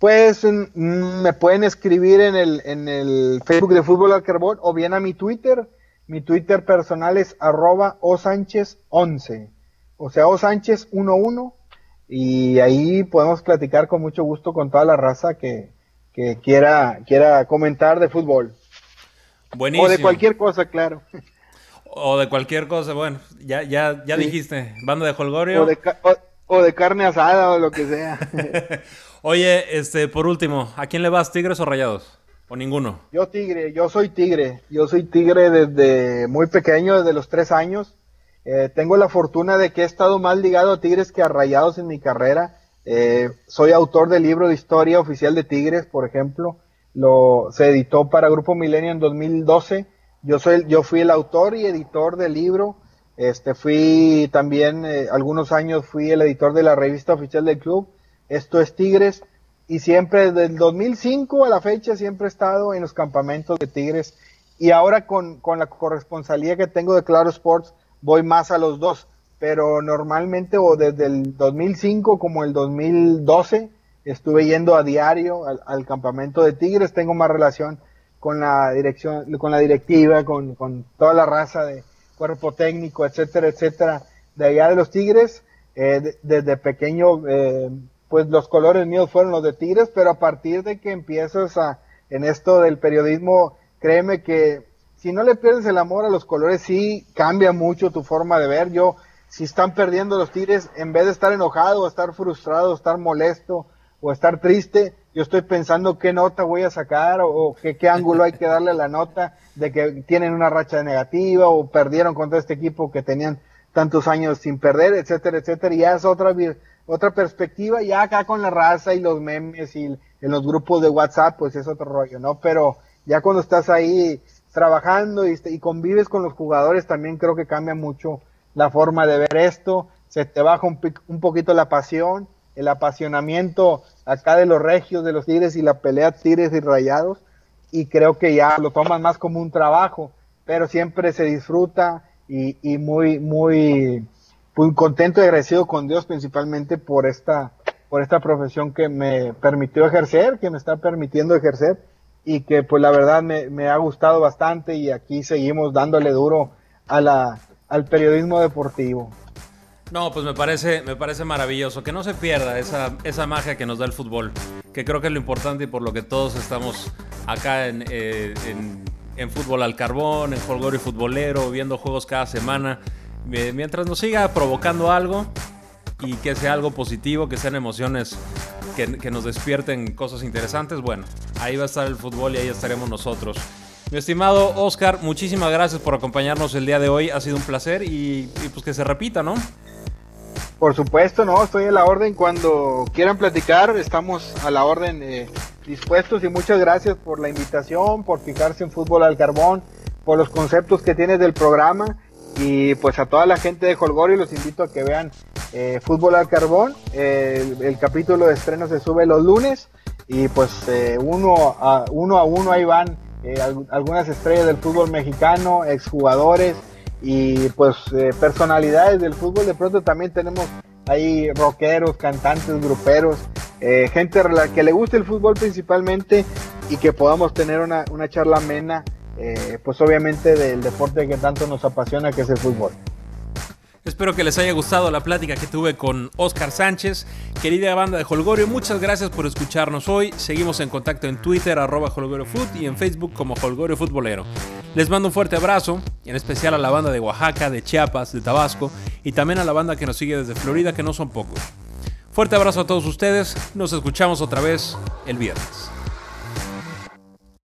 Pues me pueden escribir en el, en el Facebook de Fútbol al Carbón o bien a mi Twitter. Mi Twitter personal es arroba osánchez11, o sea, osánchez11, y ahí podemos platicar con mucho gusto con toda la raza que, que quiera, quiera comentar de fútbol. Buenísimo. O de cualquier cosa, claro. O de cualquier cosa, bueno, ya, ya, ya dijiste, banda de Holgorio. O de, carne asada o lo que sea. Oye, este, por último, ¿a quién le vas, Tigres o Rayados? ¿O ninguno? Yo Tigre, yo soy Tigre. Yo soy Tigre desde muy pequeño, desde los tres años. Eh, tengo la fortuna de que he estado más ligado a Tigres que a Rayados en mi carrera. Eh, soy autor del libro de historia oficial de Tigres, por ejemplo. Lo, se editó para Grupo Milenio en 2012. Yo, soy, yo fui el autor y editor del libro. Este, fui también, eh, algunos años fui el editor de la revista oficial del club. Esto es Tigres. Y siempre, desde el 2005 a la fecha, siempre he estado en los campamentos de Tigres. Y ahora con, con la corresponsalía que tengo de Claro Sports, voy más a los dos pero normalmente o desde el 2005 como el 2012 estuve yendo a diario al, campamento de Tigres, tengo más relación con la dirección, con la directiva, con, toda la raza de cuerpo técnico, etcétera, etcétera, de allá de los Tigres, eh, desde pequeño, eh, pues los colores míos fueron los de Tigres, pero a partir de que empiezas a, en esto del periodismo, créeme que si no le pierdes el amor a los colores, sí cambia mucho tu forma de ver. Yo, si están perdiendo los Tigres, en vez de estar enojado, o estar frustrado, o estar molesto, o estar triste, yo estoy pensando qué nota voy a sacar o, qué, qué, ángulo hay que darle a la nota de que tienen una racha negativa o perdieron contra este equipo que tenían tantos años sin perder, etcétera, etcétera. Y ya es otra, otra perspectiva, ya acá con la raza y los memes y en los grupos de WhatsApp, pues es otro rollo, ¿no? Pero ya cuando estás ahí trabajando y, y convives con los jugadores, también creo que cambia mucho la forma de ver esto, se te baja un, un poquito la pasión el apasionamiento acá de los regios, de los Tigres y la pelea Tigres y Rayados y creo que ya lo toman más como un trabajo, pero siempre se disfruta y muy, muy, muy contento y agradecido con Dios principalmente por esta, por esta profesión que me permitió ejercer, que me está permitiendo ejercer y que pues la verdad me, me ha gustado bastante y aquí seguimos dándole duro a la, al periodismo deportivo. No, pues me parece, me parece maravilloso. Que no se pierda esa, esa magia que nos da el fútbol. Que creo que es lo importante y por lo que todos estamos acá en, eh, en, fútbol al carbón, en y futbolero, viendo juegos cada semana. Mientras nos siga provocando algo y que sea algo positivo, que sean emociones que, que nos despierten cosas interesantes, bueno, ahí va a estar el fútbol y ahí estaremos nosotros. Mi estimado Oscar, muchísimas gracias por acompañarnos el día de hoy. Ha sido un placer y, y pues que se repita, ¿no? Por supuesto, no, estoy a la orden cuando quieran platicar, estamos a la orden eh, dispuestos y muchas gracias por la invitación, por fijarse en fútbol al carbón, por los conceptos que tienes del programa y pues a toda la gente de Holgorio los invito a que vean eh, fútbol al carbón, el, capítulo de estreno se sube los lunes y pues eh, uno, a, uno a uno ahí van algunas estrellas del fútbol mexicano, exjugadores, y pues eh, personalidades del fútbol. De pronto también tenemos ahí rockeros, cantantes, gruperos, eh, gente que le guste el fútbol principalmente y que podamos tener una, una charla amena, eh, pues obviamente del deporte que tanto nos apasiona que es el fútbol. Espero que les haya gustado la plática que tuve con Oscar Sánchez. Querida banda de Holgorio, muchas gracias por escucharnos hoy. Seguimos en contacto en Twitter, arroba HolgorioFoot y en Facebook como Holgorio Futbolero. Les mando un fuerte abrazo, en especial a la banda de Oaxaca, de Chiapas, de Tabasco y también a la banda que nos sigue desde Florida, que no son pocos. Fuerte abrazo a todos ustedes, nos escuchamos otra vez el viernes.